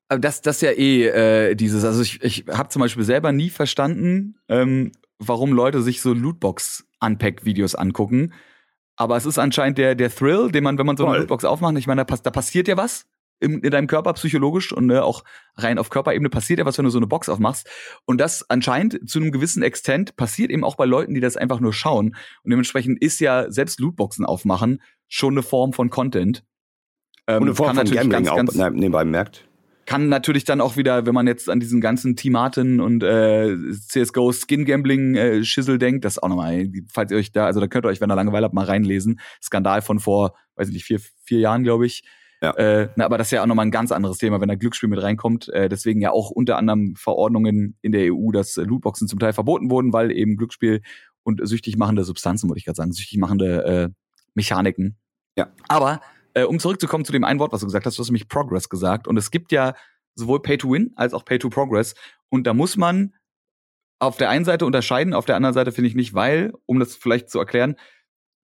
Aber das, das ist ja eh äh, dieses, also ich, ich habe zum Beispiel selber nie verstanden, ähm, warum Leute sich so Lootbox-Unpack-Videos angucken. Aber es ist anscheinend der, der Thrill, den man, wenn man so eine Lootbox aufmacht, ich meine, da, da passiert ja was in, in deinem Körper psychologisch und äh, auch rein auf Körperebene passiert ja was, wenn du so eine Box aufmachst. Und das anscheinend zu einem gewissen Extent passiert eben auch bei Leuten, die das einfach nur schauen. Und dementsprechend ist ja selbst Lootboxen aufmachen schon eine Form von Content. Ähm, und eine Form von Gambling ganz, ganz, auch nebenbei merkt kann natürlich dann auch wieder, wenn man jetzt an diesen ganzen Timaten und äh, CSGO Skin Gambling äh, Schissel denkt, das auch nochmal, falls ihr euch da, also da könnt ihr euch, wenn ihr Langeweile habt, mal reinlesen. Skandal von vor, weiß ich nicht, vier, vier Jahren, glaube ich. Ja. Äh, na, aber das ist ja auch nochmal ein ganz anderes Thema, wenn da Glücksspiel mit reinkommt. Äh, deswegen ja auch unter anderem Verordnungen in der EU, dass äh, Lootboxen zum Teil verboten wurden, weil eben Glücksspiel und süchtig machende Substanzen, würde ich gerade sagen, süchtig machende äh, Mechaniken. Ja. Aber äh, um zurückzukommen zu dem einen Wort, was du gesagt hast, du hast nämlich Progress gesagt. Und es gibt ja sowohl Pay to Win als auch Pay to Progress. Und da muss man auf der einen Seite unterscheiden, auf der anderen Seite finde ich nicht, weil, um das vielleicht zu erklären,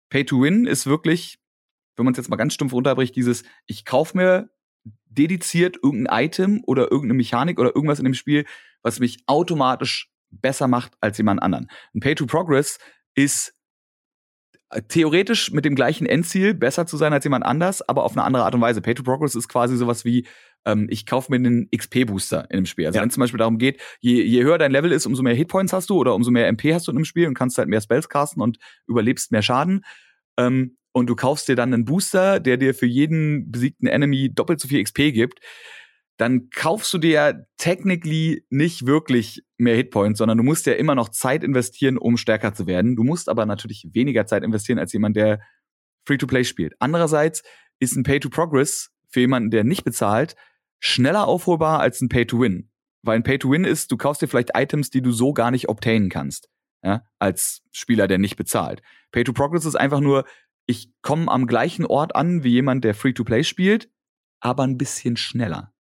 Pay to Win ist wirklich, wenn man es jetzt mal ganz stumpf runterbricht, dieses, ich kaufe mir dediziert irgendein Item oder irgendeine Mechanik oder irgendwas in dem Spiel, was mich automatisch besser macht als jemand anderen. Ein Pay to Progress ist theoretisch mit dem gleichen Endziel besser zu sein als jemand anders, aber auf eine andere Art und Weise. Pay to Progress ist quasi sowas wie, ähm, ich kaufe mir einen XP-Booster in einem Spiel. Also ja. wenn es zum Beispiel darum geht, je, je höher dein Level ist, umso mehr Hitpoints hast du oder umso mehr MP hast du in einem Spiel und kannst halt mehr Spells casten und überlebst mehr Schaden. Ähm, und du kaufst dir dann einen Booster, der dir für jeden besiegten Enemy doppelt so viel XP gibt dann kaufst du dir ja technically nicht wirklich mehr Hitpoints, sondern du musst ja immer noch Zeit investieren, um stärker zu werden. Du musst aber natürlich weniger Zeit investieren als jemand, der Free-to-Play spielt. Andererseits ist ein Pay-to-Progress für jemanden, der nicht bezahlt, schneller aufholbar als ein Pay-to-Win. Weil ein Pay-to-Win ist, du kaufst dir vielleicht Items, die du so gar nicht obtainen kannst, ja, als Spieler, der nicht bezahlt. Pay-to-Progress ist einfach nur, ich komme am gleichen Ort an wie jemand, der Free-to-Play spielt, aber ein bisschen schneller.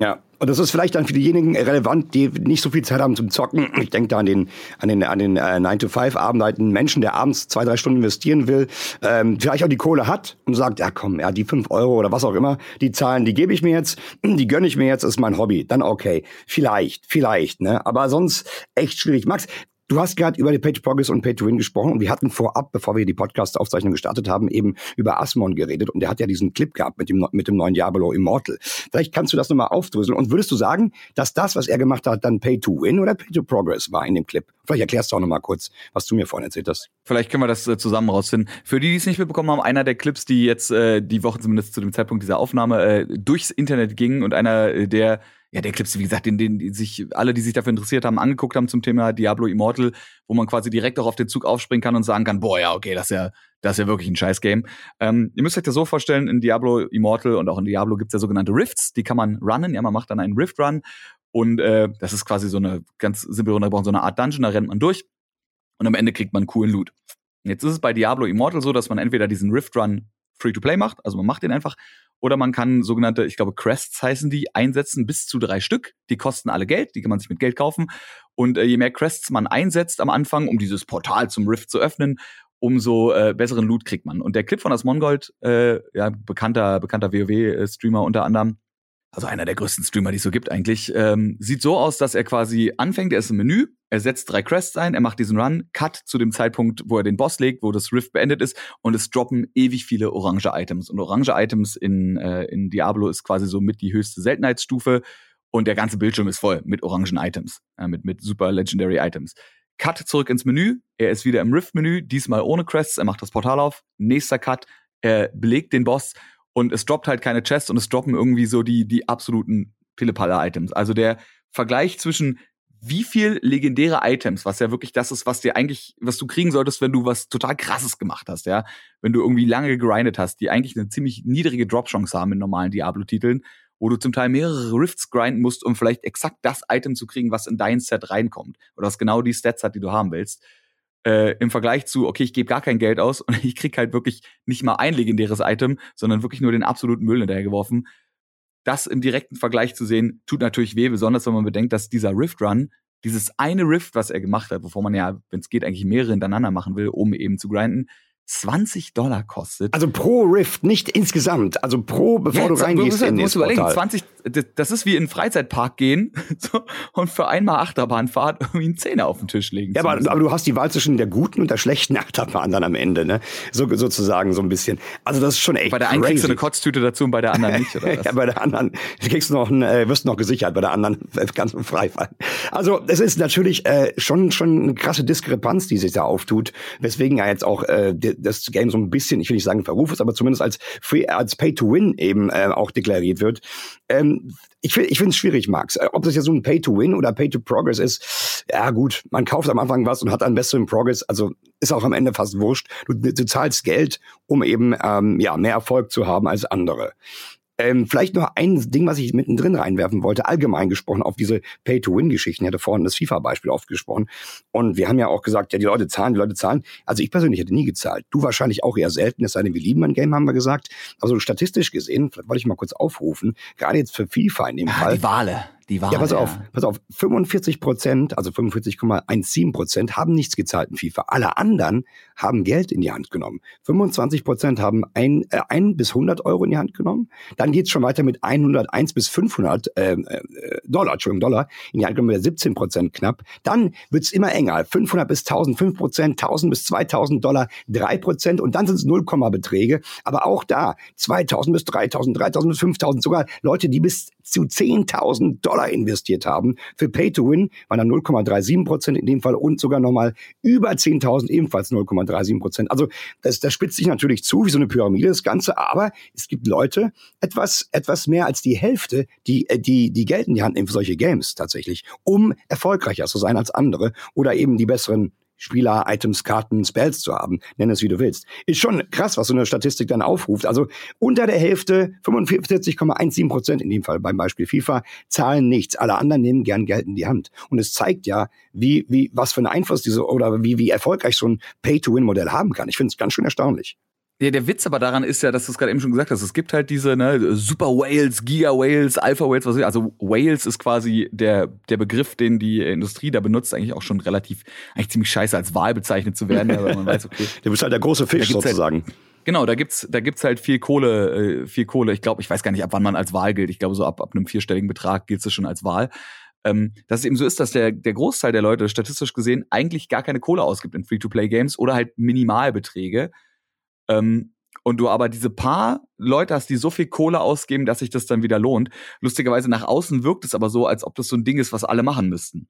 Ja, und das ist vielleicht dann für diejenigen relevant, die nicht so viel Zeit haben zum Zocken. Ich denke da an den an den an den äh, 9-to-5-Abend, halt Menschen, der abends zwei, drei Stunden investieren will, ähm, vielleicht auch die Kohle hat und sagt, ja komm, ja, die fünf Euro oder was auch immer, die Zahlen, die gebe ich mir jetzt, die gönne ich mir jetzt, ist mein Hobby. Dann okay. Vielleicht, vielleicht, ne? Aber sonst echt schwierig. Max, Du hast gerade über die Page Progress und Pay to Win gesprochen und wir hatten vorab, bevor wir die Podcast-Aufzeichnung gestartet haben, eben über Asmon geredet und der hat ja diesen Clip gehabt mit dem, mit dem neuen Diablo Immortal. Vielleicht kannst du das nochmal aufdröseln und würdest du sagen, dass das, was er gemacht hat, dann Pay to Win oder Pay to Progress war in dem Clip? Vielleicht erklärst du auch nochmal kurz, was du mir vorhin erzählt hast. Vielleicht können wir das äh, zusammen rausfinden. Für die, die es nicht mitbekommen haben, einer der Clips, die jetzt äh, die Woche zumindest zu dem Zeitpunkt dieser Aufnahme äh, durchs Internet gingen und einer äh, der ja, der Clips, wie gesagt, den, den die sich alle, die sich dafür interessiert haben, angeguckt haben zum Thema Diablo Immortal, wo man quasi direkt auch auf den Zug aufspringen kann und sagen kann, boah, ja, okay, das ist ja, das ist ja wirklich ein Scheiß-Game. Ähm, ihr müsst euch das so vorstellen, in Diablo Immortal und auch in Diablo gibt's ja sogenannte Rifts, die kann man runnen, ja, man macht dann einen Rift-Run und äh, das ist quasi so eine ganz simpel runtergebrochen, so eine Art Dungeon, da rennt man durch und am Ende kriegt man coolen Loot. Jetzt ist es bei Diablo Immortal so, dass man entweder diesen Rift-Run Free-to-Play macht, also man macht den einfach, oder man kann sogenannte, ich glaube, Crests heißen die, einsetzen bis zu drei Stück. Die kosten alle Geld, die kann man sich mit Geld kaufen. Und äh, je mehr Crests man einsetzt am Anfang, um dieses Portal zum Rift zu öffnen, umso äh, besseren Loot kriegt man. Und der Clip von Asmongold, äh, ja, bekannter, bekannter WoW-Streamer unter anderem, also einer der größten Streamer, die es so gibt eigentlich, ähm, sieht so aus, dass er quasi anfängt, er ist im Menü, er setzt drei Quests ein, er macht diesen Run, Cut zu dem Zeitpunkt, wo er den Boss legt, wo das Rift beendet ist und es droppen ewig viele orange Items. Und orange Items in, äh, in Diablo ist quasi so mit die höchste Seltenheitsstufe und der ganze Bildschirm ist voll mit orangen Items, äh, mit, mit super Legendary Items. Cut zurück ins Menü, er ist wieder im Rift-Menü, diesmal ohne Quests, er macht das Portal auf, nächster Cut, er belegt den Boss und es droppt halt keine Chests und es droppen irgendwie so die, die absoluten Pillepalle-Items. Also der Vergleich zwischen wie viel legendäre Items, was ja wirklich das ist, was dir eigentlich, was du kriegen solltest, wenn du was total krasses gemacht hast, ja, wenn du irgendwie lange gegrindet hast, die eigentlich eine ziemlich niedrige Drop-Chance haben in normalen Diablo-Titeln, wo du zum Teil mehrere Rifts grinden musst, um vielleicht exakt das Item zu kriegen, was in dein Set reinkommt oder was genau die Stats hat, die du haben willst. Äh, Im Vergleich zu, okay, ich gebe gar kein Geld aus und *laughs* ich krieg halt wirklich nicht mal ein legendäres Item, sondern wirklich nur den absoluten Müll hinterhergeworfen. Das im direkten Vergleich zu sehen, tut natürlich weh, besonders wenn man bedenkt, dass dieser Rift Run, dieses eine Rift, was er gemacht hat, bevor man ja, wenn es geht, eigentlich mehrere hintereinander machen will, um eben zu grinden, 20 Dollar kostet. Also pro Rift, nicht insgesamt. Also pro, bevor ja, du reingehst in musst überlegen, 20, das ist wie in einen Freizeitpark gehen *laughs* so, und für einmal Achterbahnfahrt irgendwie einen Zehner auf den Tisch legen. Ja, aber, aber, du hast die Wahl zwischen der guten und der schlechten *laughs* Achterbahn dann am Ende, ne? So, sozusagen so ein bisschen. Also das ist schon echt Bei der einen crazy. kriegst du eine Kotztüte dazu und bei der anderen nicht, *laughs* oder was? ja, bei der anderen kriegst du noch ein, äh, wirst noch gesichert, bei der anderen kannst du frei fallen. Also es ist natürlich äh, schon, schon eine krasse Diskrepanz, die sich da auftut, weswegen ja jetzt auch äh, das Game so ein bisschen, ich will nicht sagen Verruf ist, aber zumindest als Free, als Pay to Win eben äh, auch deklariert wird. Ähm, ich finde ich es schwierig, Max. Äh, ob das jetzt so ein Pay to Win oder Pay to Progress ist, ja gut, man kauft am Anfang was und hat einen besseren Progress, also ist auch am Ende fast wurscht. Du, du zahlst Geld, um eben ähm, ja mehr Erfolg zu haben als andere. Ähm, vielleicht noch ein Ding, was ich mittendrin reinwerfen wollte, allgemein gesprochen auf diese Pay-to-Win-Geschichten. Ich hatte vorhin das FIFA-Beispiel oft gesprochen. Und wir haben ja auch gesagt, ja, die Leute zahlen, die Leute zahlen. Also ich persönlich hätte nie gezahlt. Du wahrscheinlich auch eher selten, es sei denn, wir lieben ein Game, haben wir gesagt. Also statistisch gesehen, vielleicht wollte ich mal kurz aufrufen, gerade jetzt für FIFA in dem ah, Fall. Die Wale die Wahl. Ja, pass auf, pass auf. 45 Prozent, also 45,17 Prozent haben nichts gezahlt in FIFA. Alle anderen haben Geld in die Hand genommen. 25 Prozent haben ein, äh, ein bis 100 Euro in die Hand genommen. Dann geht's schon weiter mit 101 bis 500 äh, äh, Dollar, Entschuldigung, Dollar in die Hand genommen, 17 Prozent knapp. Dann wird's immer enger. 500 bis 1000, 5 Prozent, 1000 bis 2000 Dollar, 3 Prozent und dann sind es 0, Beträge. Aber auch da 2000 bis 3000, 3000 bis 5000, sogar Leute, die bis zu 10.000 Dollar investiert haben. Für Pay to Win waren dann 0,37 Prozent in dem Fall und sogar nochmal über 10.000 ebenfalls 0,37 Prozent. Also das, das spitzt sich natürlich zu wie so eine Pyramide das Ganze, aber es gibt Leute, etwas, etwas mehr als die Hälfte, die, die, die Geld in die Hand nehmen für solche Games tatsächlich, um erfolgreicher zu sein als andere oder eben die besseren Spieler, Items, Karten, Spells zu haben. Nenn es wie du willst. Ist schon krass, was so eine Statistik dann aufruft. Also unter der Hälfte, 45,17 Prozent in dem Fall beim Beispiel FIFA, zahlen nichts. Alle anderen nehmen gern Geld in die Hand. Und es zeigt ja, wie, wie, was für einen Einfluss diese oder wie, wie erfolgreich so ein Pay-to-Win-Modell haben kann. Ich finde es ganz schön erstaunlich. Ja, der Witz aber daran ist ja, dass du es gerade eben schon gesagt hast, es gibt halt diese ne, Super Whales, Giga Whales, Alpha Whales, was weiß ich. Also Whales ist quasi der, der Begriff, den die Industrie da benutzt, eigentlich auch schon relativ, eigentlich ziemlich scheiße als Wahl bezeichnet zu werden, aber man weiß, okay. *laughs* Du bist halt der große Fisch halt sozusagen. Halt, genau, da gibt's, da gibt's halt viel Kohle, äh, viel Kohle. Ich glaube, ich weiß gar nicht, ab wann man als Wahl gilt. Ich glaube, so ab, ab einem vierstelligen Betrag gilt es schon als Wahl. Ähm, dass es eben so ist, dass der, der Großteil der Leute statistisch gesehen eigentlich gar keine Kohle ausgibt in Free-to-Play-Games oder halt Minimalbeträge. Ähm, und du aber diese paar Leute hast, die so viel Kohle ausgeben, dass sich das dann wieder lohnt. Lustigerweise nach außen wirkt es aber so, als ob das so ein Ding ist, was alle machen müssten.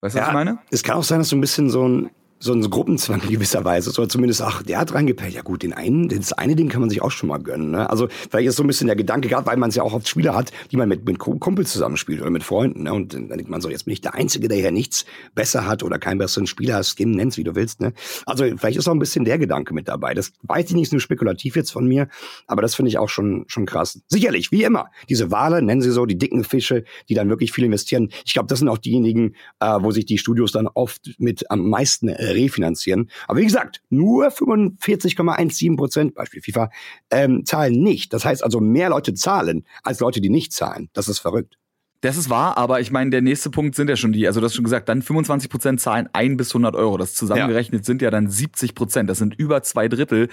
Weißt du, ja, was ich meine? Es kann auch sein, dass so ein bisschen so ein so ein Gruppenzwang *laughs* in gewisser Weise. Oder zumindest, ach, der hat reingepellt. Ja gut, den einen, das eine Ding kann man sich auch schon mal gönnen. Ne? Also vielleicht ist so ein bisschen der Gedanke, gerade weil man es ja auch oft Spieler hat, die man mit, mit Kumpels zusammenspielt oder mit Freunden. Ne? Und dann denkt man so, jetzt bin ich der Einzige, der hier nichts besser hat oder keinen besseren Spieler, Skin, nenn's wie du willst. Ne? Also vielleicht ist auch ein bisschen der Gedanke mit dabei. Das weiß ich nicht, ist nur spekulativ jetzt von mir, aber das finde ich auch schon, schon krass. Sicherlich, wie immer, diese Wale, nennen sie so, die dicken Fische, die dann wirklich viel investieren. Ich glaube, das sind auch diejenigen, äh, wo sich die Studios dann oft mit am meisten äh, refinanzieren aber wie gesagt, nur 45,17 Prozent, Beispiel FIFA, ähm, zahlen nicht. Das heißt also, mehr Leute zahlen als Leute, die nicht zahlen. Das ist verrückt. Das ist wahr, aber ich meine, der nächste Punkt sind ja schon die, also du hast schon gesagt, dann 25 Prozent zahlen ein bis 100 Euro. Das zusammengerechnet ja. sind ja dann 70 Prozent. Das sind über zwei Drittel,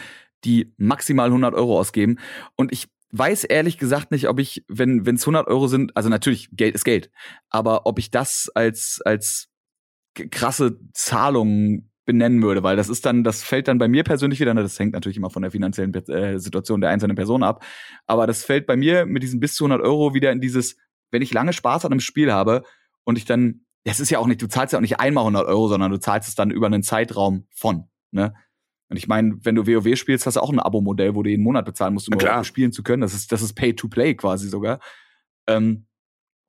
die maximal 100 Euro ausgeben. Und ich, weiß ehrlich gesagt nicht, ob ich, wenn es 100 Euro sind, also natürlich Geld ist Geld, aber ob ich das als als krasse Zahlung benennen würde, weil das ist dann, das fällt dann bei mir persönlich wieder, ne, das hängt natürlich immer von der finanziellen äh, Situation der einzelnen Person ab, aber das fällt bei mir mit diesen bis zu 100 Euro wieder in dieses, wenn ich lange Spaß an einem Spiel habe und ich dann, das ist ja auch nicht, du zahlst ja auch nicht einmal 100 Euro, sondern du zahlst es dann über einen Zeitraum von, ne? Und ich meine, wenn du WoW spielst, hast du auch ein Abo-Modell, wo du jeden Monat bezahlen musst, um überhaupt spielen zu können. Das ist, das ist Pay-to-Play quasi sogar. Ähm,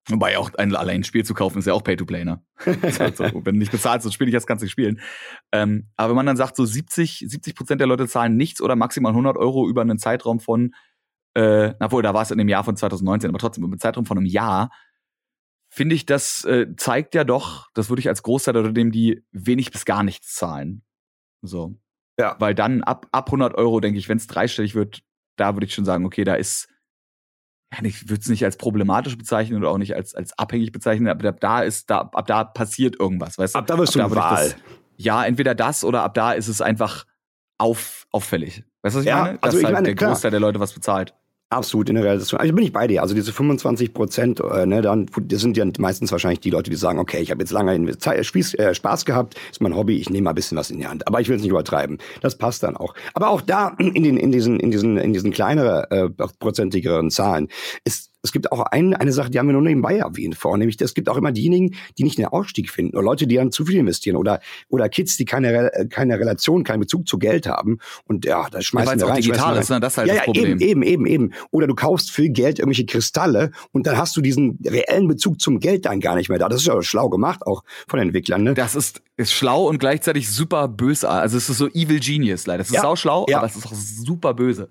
Wobei auch ein allein Spiel zu kaufen ist ja auch Pay-to-Play, ne? *laughs* halt so, wenn du nicht bezahlst, das Spiel hast, kannst du nicht spielen. Ähm, aber wenn man dann sagt, so 70, 70 Prozent der Leute zahlen nichts oder maximal 100 Euro über einen Zeitraum von, äh, na wohl, da war es in dem Jahr von 2019, aber trotzdem über einen Zeitraum von einem Jahr, finde ich, das äh, zeigt ja doch, das würde ich als Großteil oder dem, die wenig bis gar nichts zahlen. So. Ja. Weil dann ab, ab 100 Euro, denke ich, wenn es dreistellig wird, da würde ich schon sagen, okay, da ist ja, ich würde es nicht als problematisch bezeichnen oder auch nicht als, als abhängig bezeichnen, aber ab da ist, da, ab da passiert irgendwas, weißt du? Ab da wirst du da Wahl. Das, ja, entweder das oder ab da ist es einfach auf, auffällig. Weißt du, was ich ja, meine? Dass also ich halt meine, der klar. Großteil der Leute was bezahlt. Absolut in der Relation. Also bin ich bei dir. Also diese 25 Prozent, äh, ne, dann das sind ja meistens wahrscheinlich die Leute, die sagen, okay, ich habe jetzt lange Zeit, Spieß, äh, Spaß gehabt, ist mein Hobby, ich nehme mal ein bisschen was in die Hand. Aber ich will es nicht übertreiben. Das passt dann auch. Aber auch da in den in diesen in diesen in diesen kleineren äh, prozentigeren Zahlen ist es gibt auch ein, eine Sache, die haben wir nur nebenbei erwähnt vor, nämlich es gibt auch immer diejenigen, die nicht den Ausstieg finden oder Leute, die dann zu viel investieren oder oder Kids, die keine keine Relation, keinen Bezug zu Geld haben und ja, da schmeißen ja, rein, auch digital ist, ne? das ist halt ja, das Problem. Ja, eben, eben, eben, eben. Oder du kaufst für Geld irgendwelche Kristalle und dann hast du diesen reellen Bezug zum Geld dann gar nicht mehr da. Das ist ja schlau gemacht auch von den Entwicklern. Ne? Das ist, ist schlau und gleichzeitig super böse. Also es ist so Evil Genius leider. Es ist ja, auch schlau, ja. aber es ist auch super böse.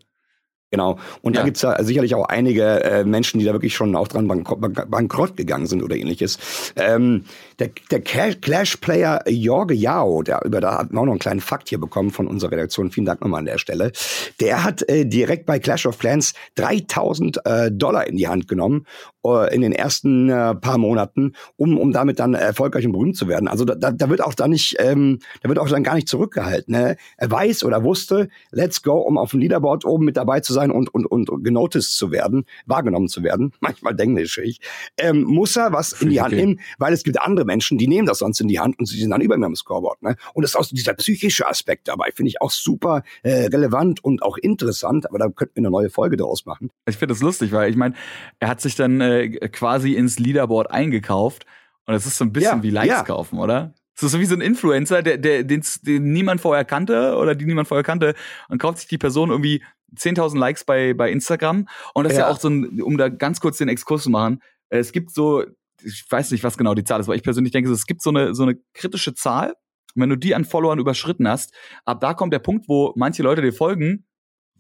Genau. Und ja. da gibt's ja sicherlich auch einige äh, Menschen, die da wirklich schon auch dran bankrott, bankrott gegangen sind oder ähnliches. Ähm, der, der Clash-Player Jorge Yao, der über da hat wir auch noch einen kleinen Fakt hier bekommen von unserer Redaktion. Vielen Dank nochmal an der Stelle. Der hat äh, direkt bei Clash of Clans 3000 äh, Dollar in die Hand genommen äh, in den ersten äh, paar Monaten, um, um damit dann erfolgreich und berühmt zu werden. Also da, da, da wird auch da nicht, ähm, da wird auch dann gar nicht zurückgehalten. Ne? Er weiß oder wusste, let's go, um auf dem Leaderboard oben mit dabei zu sein und, und, und genoticed zu werden, wahrgenommen zu werden, *laughs* manchmal denglisch ich, ähm, muss er was in die Hand nehmen, weil es gibt andere Menschen, die nehmen das sonst in die Hand und sie sind dann über mir am Scoreboard. Ne? Und das ist auch dieser psychische Aspekt dabei, finde ich auch super äh, relevant und auch interessant, aber da könnten wir eine neue Folge daraus machen. Ich finde das lustig, weil ich meine, er hat sich dann äh, quasi ins Leaderboard eingekauft und das ist so ein bisschen ja, wie Likes ja. kaufen, oder? Das ist so wie so ein Influencer, der, der, den, den niemand vorher kannte oder die niemand vorher kannte und kauft sich die Person irgendwie 10.000 Likes bei, bei Instagram. Und das ja. ist ja auch so ein, um da ganz kurz den Exkurs zu machen, äh, es gibt so, ich weiß nicht, was genau die Zahl ist, aber ich persönlich denke, es gibt so eine, so eine kritische Zahl. Und wenn du die an Followern überschritten hast, ab da kommt der Punkt, wo manche Leute dir folgen,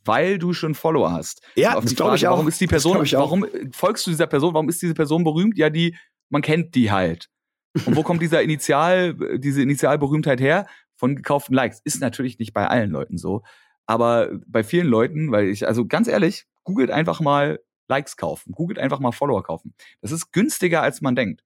weil du schon Follower hast. Ja, das glaube ich auch. Warum ist die Person, warum folgst du dieser Person? Warum ist diese Person berühmt? Ja, die, man kennt die halt. Und wo kommt dieser Initial, diese Initialberühmtheit her? Von gekauften Likes. Ist natürlich nicht bei allen Leuten so. Aber bei vielen Leuten, weil ich, also ganz ehrlich, googelt einfach mal Likes kaufen. Googelt einfach mal Follower kaufen. Das ist günstiger, als man denkt.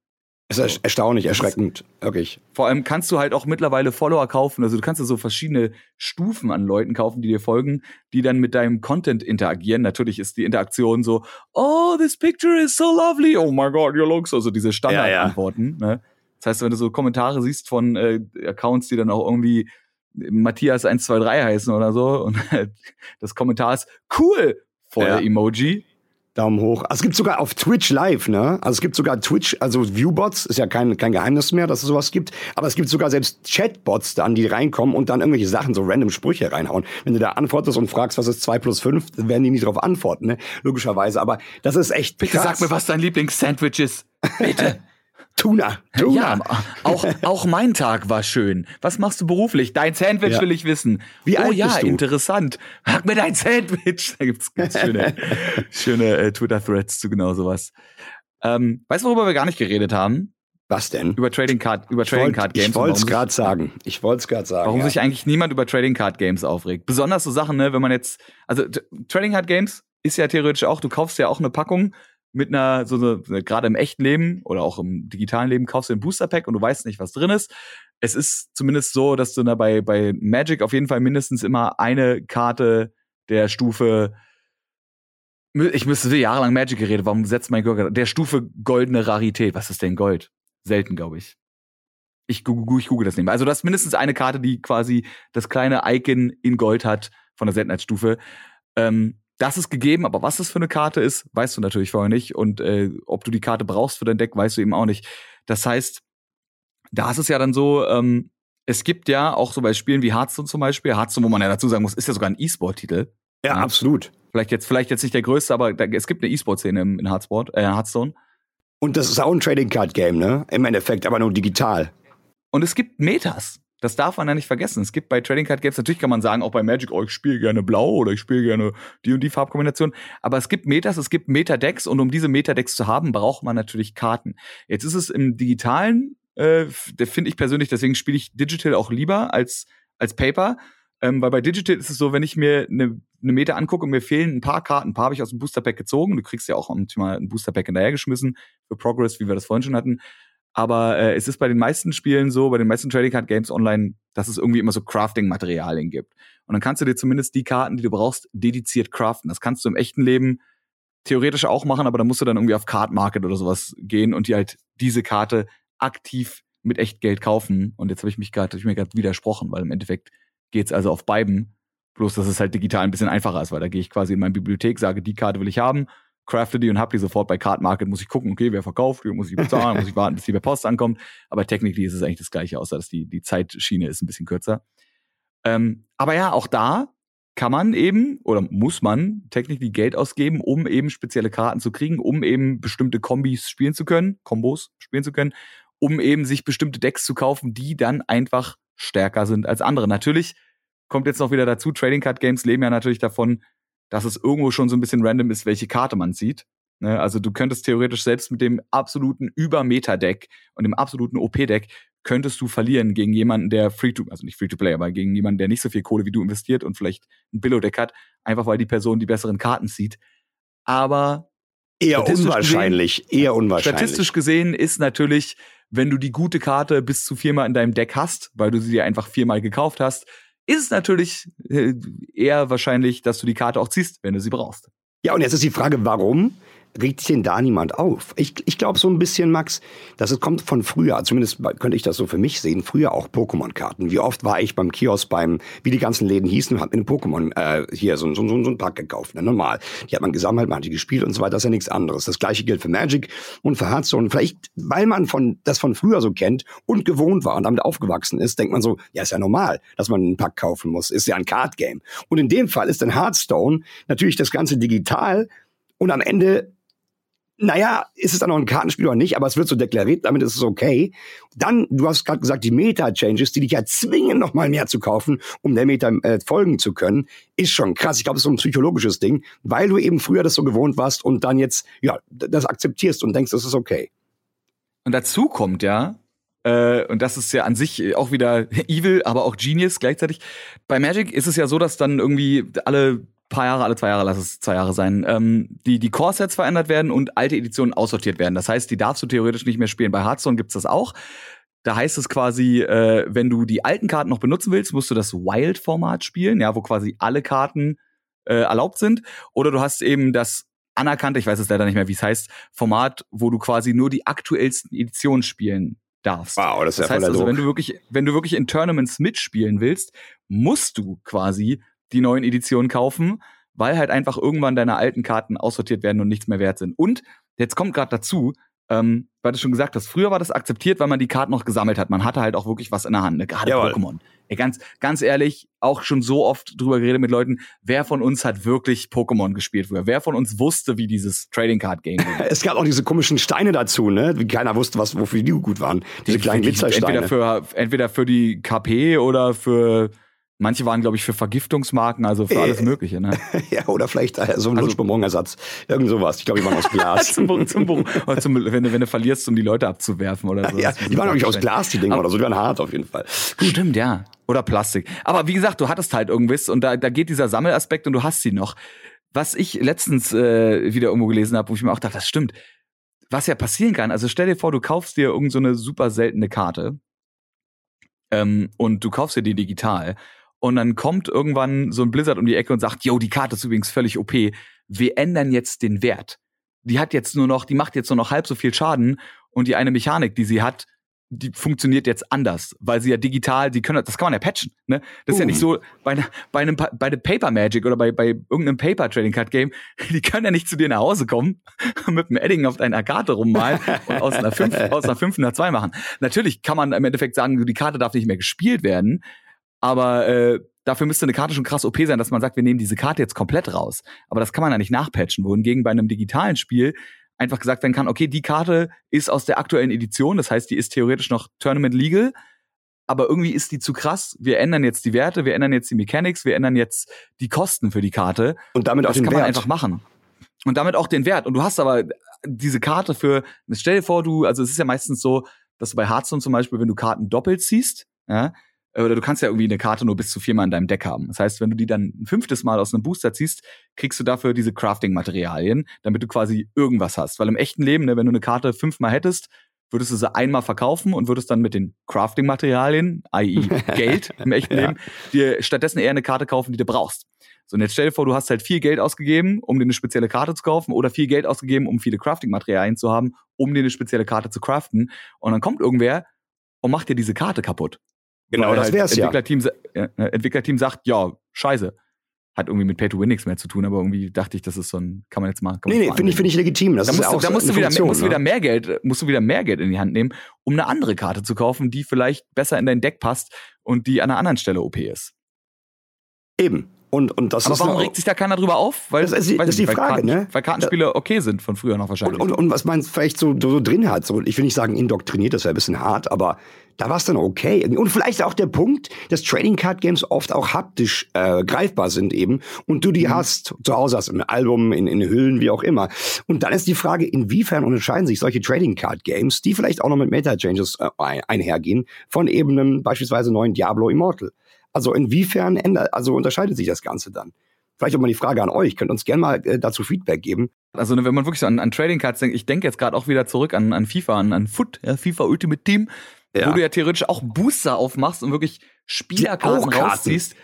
Das ist erstaunlich, erschreckend, wirklich. Vor allem kannst du halt auch mittlerweile Follower kaufen. Also du kannst ja so verschiedene Stufen an Leuten kaufen, die dir folgen, die dann mit deinem Content interagieren. Natürlich ist die Interaktion so, oh, this picture is so lovely. Oh my God, your looks. Also diese Standardantworten. Ja, ja. ne? Das heißt, wenn du so Kommentare siehst von äh, Accounts, die dann auch irgendwie Matthias 123 heißen oder so und *laughs* das Kommentar ist cool vor ja. Emoji. Daumen hoch. Also es gibt sogar auf Twitch live, ne? Also es gibt sogar Twitch, also Viewbots, ist ja kein, kein Geheimnis mehr, dass es sowas gibt. Aber es gibt sogar selbst Chatbots dann, die reinkommen und dann irgendwelche Sachen, so random Sprüche reinhauen. Wenn du da antwortest und fragst, was ist zwei plus fünf, dann werden die nicht darauf antworten, ne? Logischerweise. Aber das ist echt Bitte krass. sag mir, was dein Lieblingssandwich ist. Bitte. *laughs* Tuna. Tuna. Ja, auch, auch mein Tag war schön. Was machst du beruflich? Dein Sandwich ja. will ich wissen. Wie oh alt ja, bist du? interessant. Sag mir dein Sandwich. *laughs* Da gibt's ganz schöne, schöne äh, Twitter-Threads zu genau sowas. Ähm, weißt du, worüber wir gar nicht geredet haben? Was denn? Über Trading Card, über Trading wollt, Card Games. Ich wollte es gerade sagen. Ich wollte es gerade sagen. Warum ja. sich eigentlich niemand über Trading Card Games aufregt? Besonders so Sachen, ne, wenn man jetzt, also Trading Card Games ist ja theoretisch auch, du kaufst ja auch eine Packung mit einer, so eine, gerade im echten Leben oder auch im digitalen Leben kaufst du ein Booster Pack und du weißt nicht, was drin ist. Es ist zumindest so, dass du da bei, bei Magic auf jeden Fall mindestens immer eine Karte der Stufe Ich müsste jahrelang Magic geredet. Warum setzt mein Gott der Stufe goldene Rarität? Was ist denn Gold? Selten, glaube ich. Ich google, ich google das nicht mehr. Also, das ist mindestens eine Karte, die quasi das kleine Icon in Gold hat von der Seltenheitsstufe. Ähm, das ist gegeben, aber was das für eine Karte ist, weißt du natürlich vorher nicht. Und äh, ob du die Karte brauchst für dein Deck, weißt du eben auch nicht. Das heißt, da ist es ja dann so, ähm, es gibt ja auch so bei Spielen wie Hearthstone zum Beispiel, Hearthstone, wo man ja dazu sagen muss, ist ja sogar ein E-Sport-Titel. Ja, ja, absolut. Vielleicht jetzt, vielleicht jetzt nicht der größte, aber da, es gibt eine E-Sport-Szene in Hearthstone, äh, Hearthstone. Und das ist auch ein Trading Card Game, ne? Im Endeffekt, aber nur digital. Und es gibt Metas. Das darf man ja nicht vergessen. Es gibt bei Trading Card Games, natürlich kann man sagen, auch bei Magic, oh, ich spiele gerne blau oder ich spiele gerne die und die Farbkombination. Aber es gibt Metas, es gibt Metadecks und um diese Metadecks zu haben, braucht man natürlich Karten. Jetzt ist es im digitalen, äh, finde ich persönlich, deswegen spiele ich Digital auch lieber als, als Paper. Ähm, weil bei Digital ist es so, wenn ich mir eine, eine Meta angucke und mir fehlen ein paar Karten, ein paar habe ich aus dem Booster Pack gezogen. Du kriegst ja auch manchmal ein Booster Pack hinterhergeschmissen für Progress, wie wir das vorhin schon hatten. Aber äh, es ist bei den meisten Spielen so, bei den meisten Trading Card Games online, dass es irgendwie immer so Crafting-Materialien gibt. Und dann kannst du dir zumindest die Karten, die du brauchst, dediziert craften. Das kannst du im echten Leben theoretisch auch machen, aber da musst du dann irgendwie auf Card Market oder sowas gehen und dir halt diese Karte aktiv mit echt Geld kaufen. Und jetzt habe ich mich gerade, ich mir gerade widersprochen, weil im Endeffekt geht's also auf beiden. Bloß, dass es halt digital ein bisschen einfacher ist, weil da gehe ich quasi in meine Bibliothek, sage, die Karte will ich haben, crafte die und hab die sofort bei Card Market, muss ich gucken, okay, wer verkauft, muss ich bezahlen, muss ich warten, bis die bei Post ankommt. Aber technically ist es eigentlich das gleiche, außer dass die, die Zeitschiene ist ein bisschen kürzer. Ähm, aber ja, auch da kann man eben oder muss man technically Geld ausgeben, um eben spezielle Karten zu kriegen, um eben bestimmte Kombis spielen zu können, Kombos spielen zu können, um eben sich bestimmte Decks zu kaufen, die dann einfach stärker sind als andere. Natürlich kommt jetzt noch wieder dazu, Trading Card Games leben ja natürlich davon, dass es irgendwo schon so ein bisschen random ist, welche Karte man zieht. Ne? Also du könntest theoretisch selbst mit dem absoluten Über-Meta-Deck und dem absoluten OP-Deck könntest du verlieren gegen jemanden, der Free-to, also nicht Free-to-Play, aber gegen jemanden, der nicht so viel Kohle wie du investiert und vielleicht ein Billo-Deck hat, einfach weil die Person die besseren Karten zieht. Aber eher unwahrscheinlich, gesehen, eher unwahrscheinlich. Statistisch gesehen ist natürlich, wenn du die gute Karte bis zu viermal in deinem Deck hast, weil du sie dir einfach viermal gekauft hast, ist es natürlich äh, eher wahrscheinlich, dass du die Karte auch ziehst, wenn du sie brauchst. Ja, und jetzt ist die Frage, warum? Regt sich denn da niemand auf? Ich, ich glaube so ein bisschen, Max, dass es kommt von früher, zumindest könnte ich das so für mich sehen, früher auch Pokémon-Karten. Wie oft war ich beim Kiosk, beim, wie die ganzen Läden hießen, hab mir eine Pokémon, äh, hier, so, so, so, so ein Pack gekauft, ne, normal. Die hat man gesammelt, man hat die gespielt und so weiter, das ist ja nichts anderes. Das gleiche gilt für Magic und für Hearthstone. Vielleicht, weil man von, das von früher so kennt und gewohnt war und damit aufgewachsen ist, denkt man so, ja, ist ja normal, dass man einen Pack kaufen muss, ist ja ein Card-Game. Und in dem Fall ist dann Hearthstone natürlich das Ganze digital und am Ende naja, ist es dann noch ein Kartenspiel oder nicht, aber es wird so deklariert, damit ist es okay. Dann, du hast gerade gesagt, die Meta-Changes, die dich ja zwingen, noch mal mehr zu kaufen, um der Meta äh, folgen zu können, ist schon krass. Ich glaube, es ist so ein psychologisches Ding, weil du eben früher das so gewohnt warst und dann jetzt, ja, das akzeptierst und denkst, das ist okay. Und dazu kommt ja, äh, und das ist ja an sich auch wieder *laughs* evil, aber auch genius gleichzeitig. Bei Magic ist es ja so, dass dann irgendwie alle paar Jahre, alle zwei Jahre, lass es zwei Jahre sein, ähm, die, die Core-Sets verändert werden und alte Editionen aussortiert werden. Das heißt, die darfst du theoretisch nicht mehr spielen. Bei Hearthstone gibt's das auch. Da heißt es quasi, äh, wenn du die alten Karten noch benutzen willst, musst du das Wild-Format spielen, ja, wo quasi alle Karten äh, erlaubt sind. Oder du hast eben das anerkannte, ich weiß es leider nicht mehr, wie es heißt, Format, wo du quasi nur die aktuellsten Editionen spielen darfst. Wow, das ist das ja heißt also, doof. wenn du wirklich, wenn du wirklich in Tournaments mitspielen willst, musst du quasi die neuen Editionen kaufen, weil halt einfach irgendwann deine alten Karten aussortiert werden und nichts mehr wert sind. Und jetzt kommt gerade dazu, ähm, weil du schon gesagt hast, früher war das akzeptiert, weil man die Karten noch gesammelt hat. Man hatte halt auch wirklich was in der Hand, ne? gerade Jawohl. Pokémon. Ey, ganz, ganz ehrlich, auch schon so oft drüber geredet mit Leuten, wer von uns hat wirklich Pokémon gespielt früher? Wer von uns wusste, wie dieses Trading Card Game *laughs* geht? Es gab auch diese komischen Steine dazu, ne? Wie keiner wusste, was, wofür die gut waren. Diese kleinen Glitzersteine. Entweder für, entweder für die KP oder für Manche waren, glaube ich, für Vergiftungsmarken, also für alles Mögliche. Ne? *laughs* ja, oder vielleicht äh, so ein also, Lutschbonbon-Ersatz. Irgend sowas. Ich glaube, die waren aus Glas. *laughs* zum, zum, oder zum, wenn, du, wenn du verlierst, um die Leute abzuwerfen oder so. ja, die waren nämlich aus Glas, die Dinger, oder so. Die waren hart auf jeden Fall. Gut. Stimmt, ja. Oder Plastik. Aber wie gesagt, du hattest halt irgendwas und da, da geht dieser Sammelaspekt und du hast sie noch. Was ich letztens äh, wieder irgendwo gelesen habe, wo ich mir auch dachte, das stimmt. Was ja passieren kann, also stell dir vor, du kaufst dir irgendeine so super seltene Karte ähm, und du kaufst dir die digital und dann kommt irgendwann so ein Blizzard um die Ecke und sagt, yo, die Karte ist übrigens völlig OP. wir ändern jetzt den Wert. Die hat jetzt nur noch, die macht jetzt nur noch halb so viel Schaden und die eine Mechanik, die sie hat, die funktioniert jetzt anders, weil sie ja digital, die können, das kann man ja patchen, ne? Das ist ja nicht uh. so bei, ne, bei einem, bei einem Paper Magic oder bei, bei irgendeinem Paper Trading Card Game, die können ja nicht zu dir nach Hause kommen, *laughs* mit einem Edding auf deiner Karte rummalen und aus einer 5, *laughs* aus einer 5 einer 2 machen. Natürlich kann man im Endeffekt sagen, die Karte darf nicht mehr gespielt werden, aber äh, dafür müsste eine Karte schon krass OP sein, dass man sagt, wir nehmen diese Karte jetzt komplett raus. Aber das kann man ja nicht nachpatchen, wohingegen bei einem digitalen Spiel einfach gesagt werden kann, okay, die Karte ist aus der aktuellen Edition, das heißt, die ist theoretisch noch Tournament legal, aber irgendwie ist die zu krass. Wir ändern jetzt die Werte, wir ändern jetzt die Mechanics, wir ändern jetzt die Kosten für die Karte. Und damit auch das den kann Wert. man einfach machen. Und damit auch den Wert. Und du hast aber diese Karte für, stell dir vor, du, also es ist ja meistens so, dass du bei Hearthstone zum Beispiel, wenn du Karten doppelt ziehst, ja, oder du kannst ja irgendwie eine Karte nur bis zu viermal in deinem Deck haben. Das heißt, wenn du die dann ein fünftes Mal aus einem Booster ziehst, kriegst du dafür diese Crafting-Materialien, damit du quasi irgendwas hast. Weil im echten Leben, ne, wenn du eine Karte fünfmal hättest, würdest du sie einmal verkaufen und würdest dann mit den Crafting-Materialien, i.e. *laughs* Geld im echten ja. Leben, dir stattdessen eher eine Karte kaufen, die du brauchst. So, und jetzt stell dir vor, du hast halt viel Geld ausgegeben, um dir eine spezielle Karte zu kaufen oder viel Geld ausgegeben, um viele Crafting-Materialien zu haben, um dir eine spezielle Karte zu craften. Und dann kommt irgendwer und macht dir diese Karte kaputt. Genau, Weil das halt wär's ja. Entwicklerteam, ja. Entwicklerteam sagt, ja, scheiße. Hat irgendwie mit Pay-to-Win nichts mehr zu tun, aber irgendwie dachte ich, das ist so ein, kann man jetzt mal. Nee, nee, finde ich, finde ich legitim. Das da ist musst, ja du, auch da so musst, du eine wieder, Funktion, musst du ne? wieder mehr Geld, musst du wieder mehr Geld in die Hand nehmen, um eine andere Karte zu kaufen, die vielleicht besser in dein Deck passt und die an einer anderen Stelle OP ist. Eben. Und, und das Aber ist warum regt sich da keiner drüber auf? Weil, Das ist das ist die nicht, weil Frage, Karten, ne? Weil Kartenspiele okay sind von früher noch wahrscheinlich. Und, und, und was man vielleicht so, so drin hat, so, ich will nicht sagen indoktriniert, das wäre ein bisschen hart, aber da war es dann okay. Und vielleicht auch der Punkt, dass Trading Card Games oft auch haptisch äh, greifbar sind eben und du die Mhm. hast, zu Hause hast, im Album, in, in Hüllen, wie auch immer. Und dann ist die Frage, inwiefern unterscheiden sich solche Trading Card Games, die vielleicht auch noch mit Meta Changes äh, ein- einhergehen, von eben einem beispielsweise neuen Diablo Immortal. Also inwiefern ändert, also unterscheidet sich das Ganze dann? Vielleicht auch mal die Frage an euch. Könnt uns gerne mal äh, dazu Feedback geben. Also ne, wenn man wirklich so an, an Trading Cards denkt, ich denke jetzt gerade auch wieder zurück an, an FIFA, an, an Foot, ja, FIFA Ultimate Team, Ja. wo du ja theoretisch auch Booster aufmachst und wirklich Spielerkarten Karten. rausziehst.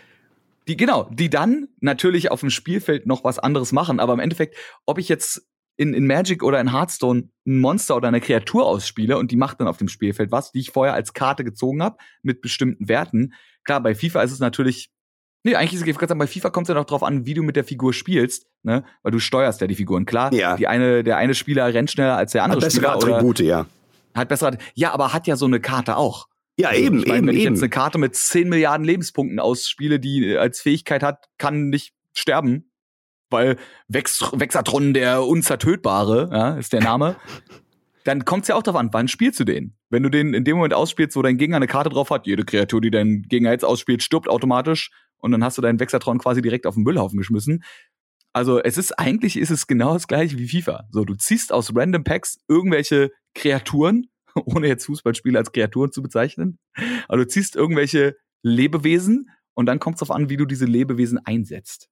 Die, genau, die dann natürlich auf dem Spielfeld noch was anderes machen, aber im Endeffekt, ob ich jetzt in, in Magic oder in Hearthstone ein Monster oder eine Kreatur ausspiele und die macht dann auf dem Spielfeld was, die ich vorher als Karte gezogen habe, mit bestimmten Werten. Klar, bei FIFA ist es natürlich Nee, eigentlich ist es, gerade sagen, bei FIFA kommt es ja noch drauf an, wie du mit der Figur spielst, ne? Weil du steuerst ja die Figuren. Klar, Ja. die eine, der eine Spieler rennt schneller als der Hat andere bessere Spieler. Oder Attribute, ja. Hat bessere, ja, aber hat ja so eine Karte auch. Ja, Also, eben, ich mein, eben, wenn ich eben. jetzt eine Karte mit 10 Milliarden Lebenspunkten ausspiele, die äh, als Fähigkeit hat, kann nicht sterben, weil Vex Vexatron der Unzertötbare, ja, ist der Name. *laughs* Dann kommt es ja auch darauf an, wann spielst du den? Wenn du den in dem Moment ausspielst, wo dein Gegner eine Karte drauf hat, jede Kreatur, die dein Gegner jetzt ausspielt, stirbt automatisch und dann hast du deinen Vexatron quasi direkt auf den Müllhaufen geschmissen. Also es ist eigentlich ist es genau das gleiche wie FIFA. So, du ziehst aus Random Packs irgendwelche Kreaturen, *laughs* ohne jetzt Fußballspiele als Kreaturen zu bezeichnen. Aber du ziehst irgendwelche Lebewesen und dann kommt es darauf an, wie du diese Lebewesen einsetzt.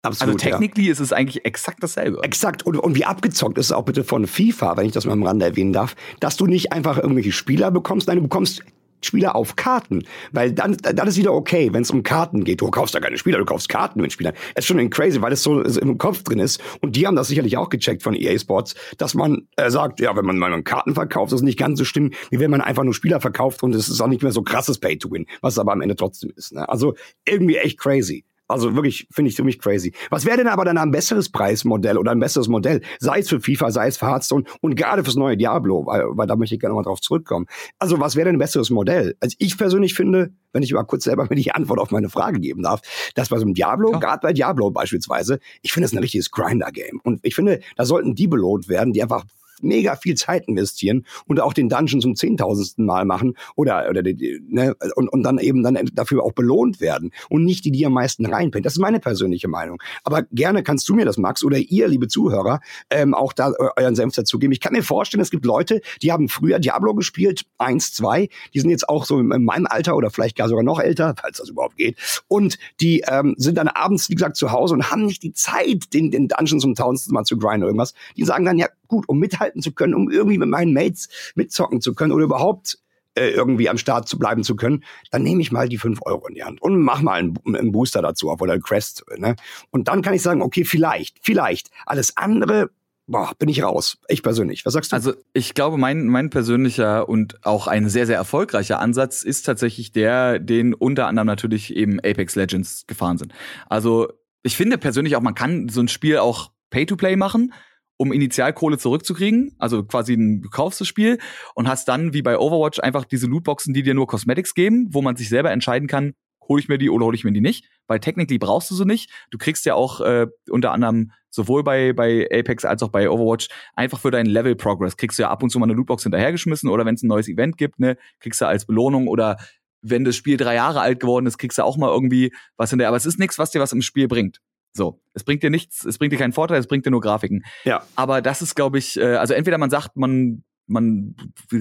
Absolut, also ja. technically ist es eigentlich exakt dasselbe. Exakt. Und, und wie abgezockt ist es auch bitte von FIFA, wenn ich das mal am Rande erwähnen darf, dass du nicht einfach irgendwelche Spieler bekommst, nein, du bekommst Spieler auf Karten. Weil dann, dann ist wieder okay, wenn es um Karten geht. Du kaufst da keine Spieler, du kaufst Karten mit Spielern. Es ist schon crazy, weil es so, im Kopf drin ist. Und die haben das sicherlich auch gecheckt von EA Sports, dass man äh, sagt, ja, wenn man mal Karten verkauft, ist es nicht ganz so schlimm, wie wenn man einfach nur Spieler verkauft und es ist auch nicht mehr so krasses Pay-to-Win, was aber am Ende trotzdem ist. Ne? Also irgendwie echt crazy. Also wirklich, finde ich ziemlich crazy. Was wäre denn aber dann ein besseres Preismodell oder ein besseres Modell? Sei es für FIFA, sei es für Hearthstone und gerade fürs neue Diablo, weil, weil da möchte ich gerne nochmal drauf zurückkommen. Also was wäre denn ein besseres Modell? Also ich persönlich finde, wenn ich mal kurz selber *laughs* mir die Antwort auf meine Frage geben darf, dass bei so einem Diablo, Ja. gerade bei Diablo beispielsweise, ich finde es ein richtiges Grinder-Game. Und ich finde, da sollten die belohnt werden, die einfach mega viel Zeit investieren und auch den Dungeon zum zehntausendsten Mal machen oder oder ne, und, und dann eben dann dafür auch belohnt werden und nicht die, die am meisten reinpennt. Das ist meine persönliche Meinung. Aber gerne kannst du mir das, Max, oder ihr, liebe Zuhörer, ähm, auch da eu- euren Senf dazu geben. Ich kann mir vorstellen, es gibt Leute, die haben früher Diablo gespielt, eins, zwei, die sind jetzt auch so in in meinem Alter oder vielleicht gar sogar noch älter, falls das überhaupt geht, und die ähm, sind dann abends, wie gesagt, zu Hause und haben nicht die Zeit, den, den Dungeon zum tausendsten Mal zu grinden oder irgendwas. Die sagen dann, ja gut, um mithalten zu können, um irgendwie mit meinen Mates mitzocken zu können oder überhaupt äh, irgendwie am Start zu bleiben zu können, dann nehme ich mal die fünf Euro in die Hand und mach mal einen, einen Booster dazu auf oder einen Crest. Ne? Und dann kann ich sagen, okay, vielleicht, vielleicht. Alles andere boah, bin ich raus. Ich persönlich. Was sagst du? Also ich glaube, mein, mein persönlicher und auch ein sehr, sehr erfolgreicher Ansatz ist tatsächlich der, den unter anderem natürlich eben Apex Legends gefahren sind. Also ich finde persönlich auch, man kann so ein Spiel auch Pay-to-Play machen um Initialkohle zurückzukriegen. Also quasi ein, du Spiel und hast dann wie bei Overwatch einfach diese Lootboxen, die dir nur Cosmetics geben, wo man sich selber entscheiden kann, hole ich mir die oder hole ich mir die nicht. Weil technically brauchst du sie nicht. Du kriegst ja auch äh, unter anderem sowohl bei, bei Apex als auch bei Overwatch einfach für deinen Level Progress kriegst du ja ab und zu mal eine Lootbox hinterhergeschmissen oder wenn es ein neues Event gibt, ne, kriegst du als Belohnung oder wenn das Spiel drei Jahre alt geworden ist, kriegst du auch mal irgendwie was hinterher. Aber es ist nichts, was dir was im Spiel bringt. So, es bringt dir nichts, es bringt dir keinen Vorteil, es bringt dir nur Grafiken. Ja. Aber das ist, glaube ich, äh, also entweder man sagt, man man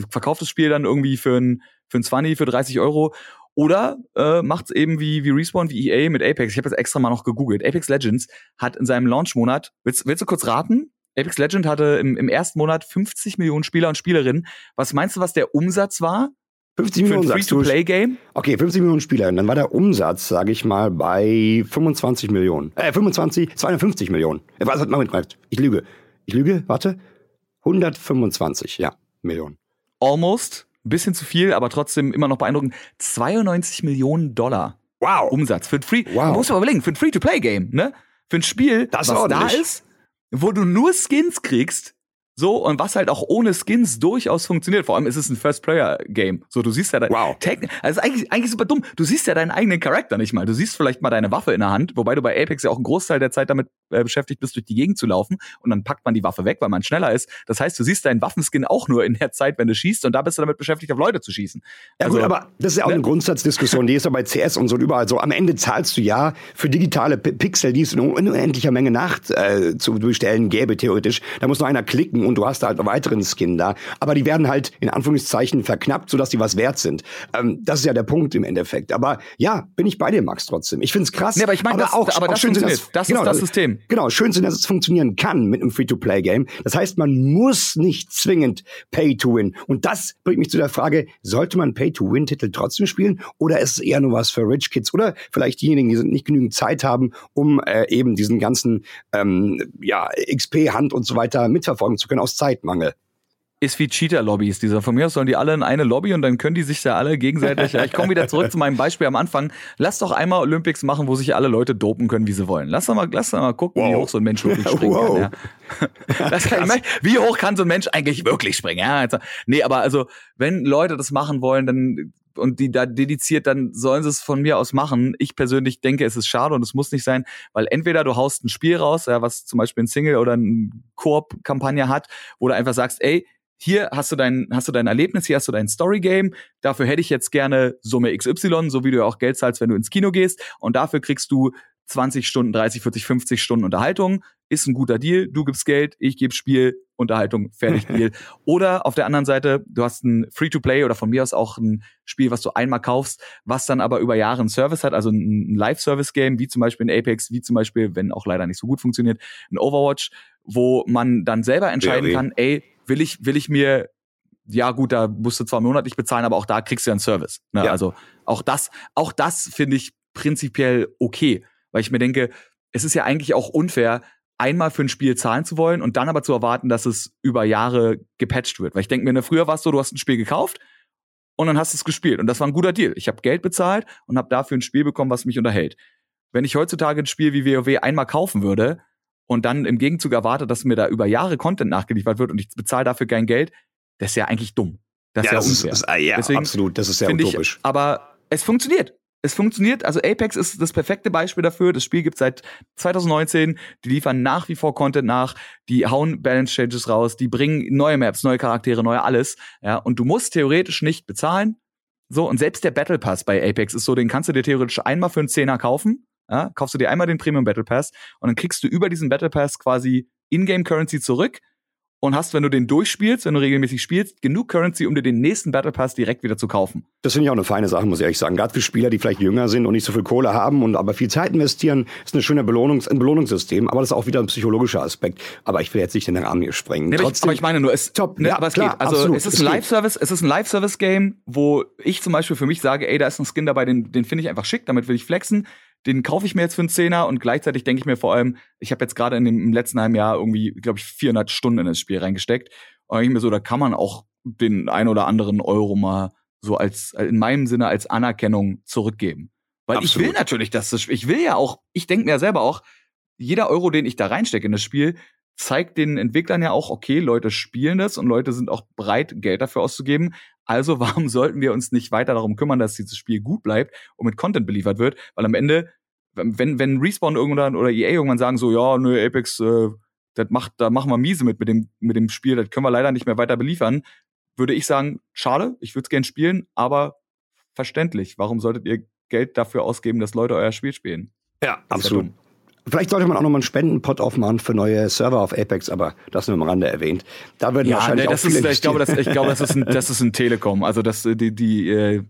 verkauft das Spiel dann irgendwie für ein für ein 20, für 30 Euro oder äh, macht es eben wie, wie Respawn, wie EA mit Apex. Ich habe jetzt extra mal noch gegoogelt. Apex Legends hat in seinem Launch-Monat, willst, willst du kurz raten? Apex Legend hatte im, im ersten Monat 50 Millionen Spieler und Spielerinnen. Was meinst du, was der Umsatz war? 50 Millionen für ein Free-to-Play-Game? Okay, 50 Millionen Spieler. Und dann war der Umsatz, sage ich mal, bei 25 Millionen. Äh, 25, 250 Millionen. Äh, was, Moment, Moment, ich lüge. Ich lüge, warte. 125, ja, Millionen. Almost ein bisschen zu viel, aber trotzdem immer noch beeindruckend. 92 Millionen Dollar. Wow. Umsatz für ein Free. Wow. Du musst aber überlegen, für ein Free-to-Play-Game, ne? Für ein Spiel, das was da ist, wo du nur Skins kriegst, so, und was halt auch ohne Skins durchaus funktioniert. Vor allem ist es ein First-Player-Game. So, du siehst ja dein wow. also eigentlich, eigentlich super dumm. Du siehst ja deinen eigenen Charakter nicht mal. Du siehst vielleicht mal deine Waffe in der Hand, wobei du bei Apex ja auch einen Großteil der Zeit damit äh, beschäftigt bist, durch die Gegend zu laufen. Und dann packt man die Waffe weg, weil man schneller ist. Das heißt, du siehst deinen Waffenskin auch nur in der Zeit, wenn du schießt. Und da bist du damit beschäftigt, auf Leute zu schießen. Ja also, gut, aber das ist ja auch ne? eine Grundsatzdiskussion. Die ist ja bei CS und so und überall so. Am Ende zahlst du ja für digitale P Pixel, die es in unendlicher Menge Nacht äh, zu bestellen gäbe, theoretisch. Da muss nur einer klicken und du hast halt weiter weiteren Skin da. Aber die werden halt in Anführungszeichen verknappt, sodass die was wert sind. Ähm, das ist ja der Punkt im Endeffekt. Aber ja, bin ich bei dir, Max, trotzdem. Ich finde es krass. Nee, aber ich meine, das, auch, aber auch das funktioniert. Das, das genau, ist das System. Genau, schön sind, dass es funktionieren kann mit einem Free-to-Play-Game. Das heißt, man muss nicht zwingend Pay-to-Win. Und das bringt mich zu der Frage, sollte man Pay-to-Win-Titel trotzdem spielen? Oder ist es eher nur was für Rich Kids? Oder vielleicht diejenigen, die nicht genügend Zeit haben, um äh, eben diesen ganzen ähm, ja, XP-Hand und so weiter mitverfolgen zu können aus Zeitmangel? Ist wie Cheater-Lobbys. Dieser von mir aus sollen die alle in eine Lobby und dann können die sich ja alle gegenseitig. Ja, *laughs* ich komme wieder zurück zu meinem Beispiel am Anfang. Lass doch einmal Olympics machen, wo sich alle Leute dopen können, wie sie wollen. Lass doch mal, lass doch mal gucken, wow. wie hoch so ein Mensch wirklich *laughs* springen wow. *laughs* kann. Ja. Kann, wie hoch kann so ein Mensch eigentlich wirklich springen? Ja, also, nee, aber also, wenn Leute das machen wollen, dann und die da dediziert, dann sollen sie es von mir aus machen. Ich persönlich denke, es ist schade und es muss nicht sein, weil entweder du haust ein Spiel raus, ja, was zum Beispiel ein Single oder ein Koop-Kampagne hat, wo du einfach sagst, ey, hier hast du dein, hast du dein Erlebnis, hier hast du dein Story-Game, dafür hätte ich jetzt gerne Summe XY, so wie du ja auch Geld zahlst, wenn du ins Kino gehst, und dafür kriegst du 20 Stunden, 30, 40, 50 Stunden Unterhaltung, ist ein guter Deal, du gibst Geld, ich gebe Spiel, Unterhaltung, fertig *laughs* Deal. oder auf der anderen Seite, du hast ein Free-to-Play oder von mir aus auch ein Spiel, was du einmal kaufst, was dann aber über Jahre einen Service hat, also ein Live-Service-Game, wie zum Beispiel in Apex, wie zum Beispiel, wenn auch leider nicht so gut funktioniert, ein Overwatch, wo man dann selber entscheiden ja, kann, ey, will ich, will ich mir, ja gut, da musst du zwar monatlich bezahlen, aber auch da kriegst du ja einen Service. Ne? Ja. Also auch das, auch das finde ich prinzipiell okay, weil ich mir denke, es ist ja eigentlich auch unfair, einmal für ein Spiel zahlen zu wollen und dann aber zu erwarten, dass es über Jahre gepatcht wird. Weil ich denke mir, ne, früher war es so, du hast ein Spiel gekauft und dann hast du es gespielt und das war ein guter Deal. Ich habe Geld bezahlt und habe dafür ein Spiel bekommen, was mich unterhält. Wenn ich heutzutage ein Spiel wie WoW einmal kaufen würde, und dann im Gegenzug erwartet, dass mir da über Jahre Content nachgeliefert wird und ich bezahle dafür kein Geld, das ist ja eigentlich dumm. Das ja, ist ja unfair. Ist, ja, Deswegen absolut, das ist ja utopisch. Ich, aber es funktioniert. Es funktioniert, also Apex ist das perfekte Beispiel dafür. Das Spiel gibt seit 2019, die liefern nach wie vor Content nach, die hauen Balance Changes raus, die bringen neue Maps, neue Charaktere, neue alles. Ja, und du musst theoretisch nicht bezahlen. So, und selbst der Battle Pass bei Apex ist so, den kannst du dir theoretisch einmal für einen Zehner kaufen ja, kaufst du dir einmal den Premium Battle Pass und dann kriegst du über diesen Battle Pass quasi Ingame Currency zurück und hast, wenn du den durchspielst, wenn du regelmäßig spielst, genug Currency, um dir den nächsten Battle Pass direkt wieder zu kaufen. Das finde ich auch eine feine Sache, muss ich ehrlich sagen. Gerade für Spieler, die vielleicht jünger sind und nicht so viel Kohle haben und aber viel Zeit investieren, ist eine schöne Belohnungs ein Belohnungssystem. Aber das ist auch wieder ein psychologischer Aspekt. Aber ich will jetzt nicht den Rahmen hier sprengen. Nee, Trotzdem, aber ich meine nur, es, top. Ne, Ja, aber es klar, geht. Also absolut. es ist ein. Live-Service, es ist ein Live-Service-Game, wo ich zum Beispiel für mich sage, ey, da ist ein Skin dabei, den, den finde ich einfach schick, damit will ich flexen. Den kaufe ich mir jetzt für einen Zehner und gleichzeitig denke ich mir vor allem, ich habe jetzt gerade in dem im letzten halben Jahr irgendwie, glaube ich, 400 Stunden in das Spiel reingesteckt. Und ich mir so, da kann man auch den ein oder anderen Euro mal so als in meinem Sinne als Anerkennung zurückgeben. Weil ich Absolut. will natürlich, dass das ich will ja auch, ich denke mir ja selber auch, jeder Euro, den ich da reinstecke in das Spiel, zeigt den Entwicklern ja auch, okay, Leute spielen das und Leute sind auch bereit, Geld dafür auszugeben. Also warum sollten wir uns nicht weiter darum kümmern, dass dieses Spiel gut bleibt und mit Content beliefert wird? Weil am Ende, wenn, wenn Respawn irgendwann oder EA irgendwann sagen so, ja, nö, Apex, äh, das macht, da machen wir miese mit, mit dem, mit dem Spiel, das können wir leider nicht mehr weiter beliefern, würde ich sagen, schade, ich würde es gern spielen, aber verständlich. Warum solltet ihr Geld dafür ausgeben, dass Leute euer Spiel spielen? Ja, absolut. dumm. Vielleicht sollte man auch noch mal einen Spendenpot aufmachen für neue Server auf Apex, aber das nur am Rande erwähnt. Da würden Ja, wahrscheinlich nee, das auch viele ist, ich glaube, das, ich glaube, das ist ein, das ist ein Telekom. Also das, äh, die, die, äh,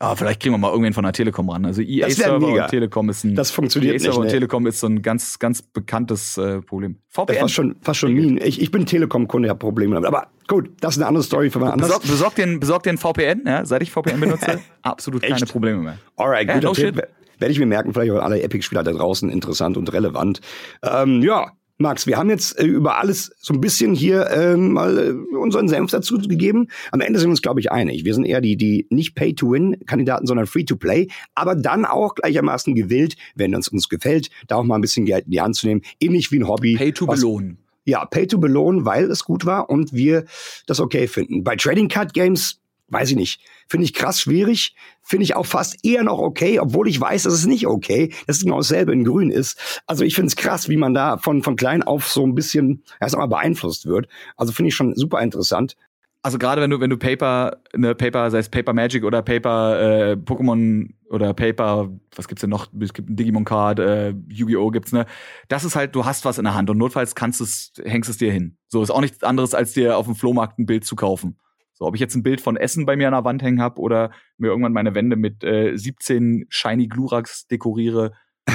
ja, vielleicht kriegen wir mal irgendwen von der Telekom ran. Also EA Das Server und Telekom ist ein, Das funktioniert EA Server nicht, und ne? Telekom ist so ein ganz, ganz bekanntes äh, Problem. Das VPN. war schon, fast schon mean. Ich, ich bin Telekom-Kunde, habe Probleme damit. Aber gut, das ist eine andere Story für mal anders. Besorg, besorg, dir ein, besorg dir ein VPN, ja, seit ich VPN benutze, *laughs* absolut keine? Probleme mehr. Alright, Ja, guter no Tipp. shit. Werde ich mir merken, vielleicht auch alle Epic-Spieler da draußen interessant und relevant. Ähm, ja, Max, wir haben jetzt äh, über alles so ein bisschen hier ähm, mal äh, unseren Senf dazu gegeben. Am Ende sind wir uns, glaube ich, einig. Wir sind eher die, die nicht Pay-to-Win-Kandidaten, sondern Free-to-Play, aber dann auch gleichermaßen gewillt, wenn uns uns gefällt, da auch mal ein bisschen Geld in die Hand zu nehmen. Ähnlich wie ein Hobby. Pay to was- belohnen. ja, Pay to belohnen, weil es gut war und wir das okay finden. Bei Trading Card Games, weiß ich nicht, finde ich krass schwierig, finde ich auch fast eher noch okay, obwohl ich weiß, dass es nicht okay, dass es genau dasselbe in grün ist. Also ich finde es krass, wie man da von, von klein auf so ein bisschen erst einmal beeinflusst wird. Also finde ich schon super interessant. Also gerade wenn du, wenn du Paper, ne, Paper, sei es Paper Magic oder Paper äh, Pokémon oder Paper, was gibt's denn noch? Es gibt ein Digimon Card, äh, Yu-Gi-Oh! gibt's, ne? Das ist halt, du hast was in der Hand und notfalls kannst es, hängst es dir hin. So ist auch nichts anderes, als dir auf dem Flohmarkt ein Bild zu kaufen. So, ob ich jetzt ein Bild von Essen bei mir an der Wand hängen hab oder mir irgendwann meine Wände mit äh, 17 Shiny Gluraks dekoriere. *laughs*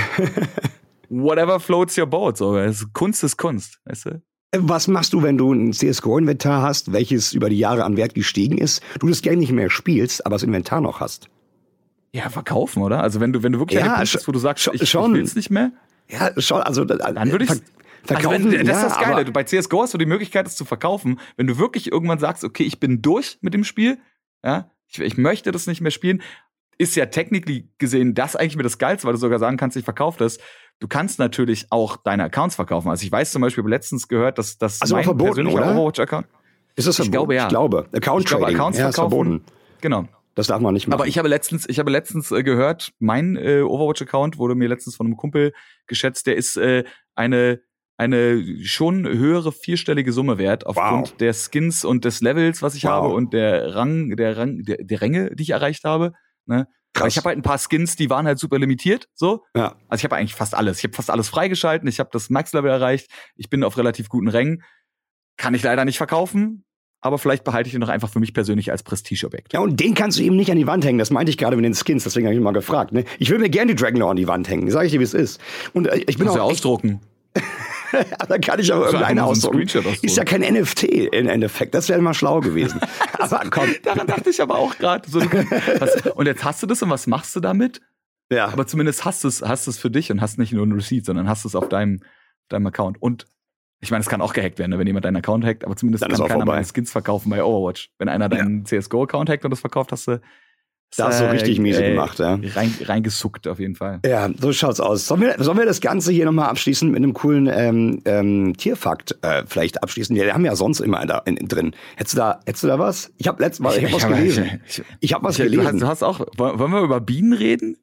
Whatever floats your boat. So, Kunst ist Kunst, weißt du? Äh, Was machst du, wenn du ein CSGO-Inventar hast, welches über die Jahre an Wert gestiegen ist, du das Game nicht mehr spielst, aber das Inventar noch hast? Ja, verkaufen, oder? Also wenn du, wenn du wirklich Ja, dem Punkt bist, wo du sagst, schon- ich, ich schon. will's nicht mehr, Ja, schon, also dann würde ich verkaufen. Also wenn, das ja, ist das Geile. Du, bei CSGO hast du die Möglichkeit, es zu verkaufen. Wenn du wirklich irgendwann sagst, okay, ich bin durch mit dem Spiel, ja, ich, ich möchte das nicht mehr spielen, ist ja technically gesehen das eigentlich mir das Geilste, weil du sogar sagen kannst, ich verkaufe das. Du kannst natürlich auch deine Accounts verkaufen. Also ich weiß zum Beispiel, ich habe letztens gehört, dass, dass Also mein verboten, persönlicher? Overwatch-Account, Ist das Ich verboten? glaube, ja. Ich glaube. Account ich glaube. Accounts ja, ist verkaufen, verboten. genau. Das darf man nicht machen. Aber ich habe letztens, ich habe letztens äh, gehört, mein äh, Overwatch-Account wurde mir letztens von einem Kumpel geschätzt, der ist äh, eine eine schon höhere vierstellige Summe wert aufgrund Wow. der Skins und des Levels, was ich Wow. habe und der Rang, der Rang, der, der Ränge, die ich erreicht habe. Ne? Aber Krass. ich habe halt ein paar Skins, die waren halt super limitiert, so. ja. Also ich habe eigentlich fast alles. Ich habe fast alles freigeschalten. Ich habe das Max-Level erreicht. Ich bin auf relativ guten Rängen. Kann ich leider nicht verkaufen. Aber vielleicht behalte ich ihn doch einfach für mich persönlich als Prestigeobjekt. ja, und den kannst du eben nicht an die Wand hängen. Das meinte ich gerade mit den Skins. Deswegen habe ich mal gefragt. Ne? Ich will mir gerne die Dragonlore an die Wand hängen. Sag ich dir, wie es ist. Und äh, ich bin Kannst du auch. ausdrucken. *laughs* *laughs* da kann ich aber du irgendeine ausdrucken. Ist ja kein NFT im Endeffekt. Das wäre mal schlau gewesen. *laughs* aber komm. Daran dachte ich aber auch gerade. So, *laughs* und jetzt hast du das und was machst du damit? Ja. Aber zumindest hast du es hast für dich und hast nicht nur ein Receipt, sondern hast es auf deinem, deinem Account. Und ich meine, es kann auch gehackt werden, ne, wenn jemand deinen Account hackt, aber zumindest Dann kann auch keiner vorbei. mehr Skins verkaufen bei Overwatch. Wenn einer deinen CSGO-Account hackt und das verkauft, hast du Da hast du äh, richtig miese äh, gemacht, ja. Rein, reingesuckt auf jeden Fall. Ja, so schaut's aus. Sollen wir, sollen wir das Ganze hier nochmal abschließen mit einem coolen ähm, ähm, Tierfakt äh, vielleicht abschließen? Ja, wir haben ja sonst immer da in, in, drin. Hättest du da, hättest du da was? Ich habe letztes Mal, ich, hab was hab- gelesen. Ich, Ich habe was ich, du, hast, gelesen. du hast auch. Wollen wir über Bienen reden?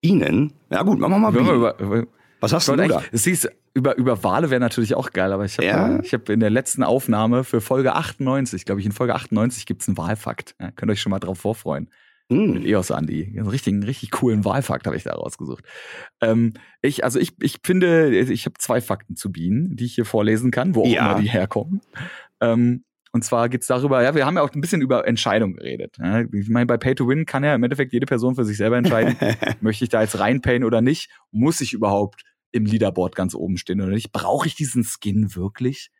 Ihnen? Ja gut, machen wir mal Wollen wir Bienen. über, Was hast Ich du da? Es hieß, über, über Wale wäre natürlich auch geil, aber ich habe Ja. ich hab in der letzten Aufnahme für Folge 98, glaube ich, in Folge 98 gibt's einen Wahlfakt. Ja, könnt ihr euch schon mal drauf vorfreuen. Mit Hm. EOS Andi. Einen richtigen, richtig coolen Wahlfakt habe ich da rausgesucht. Ähm, ich, also ich, ich finde, ich habe zwei Fakten zu Bienen, die ich hier vorlesen kann, wo auch Ja. immer die herkommen. Ähm, und zwar geht's darüber, ja, wir haben ja auch ein bisschen über Entscheidungen geredet. Ja. Ich meine, bei Pay to Win kann ja im Endeffekt jede Person für sich selber entscheiden, *laughs* möchte ich da jetzt reinpayen oder nicht? Muss ich überhaupt im Leaderboard ganz oben stehen oder nicht? Brauche ich diesen Skin wirklich?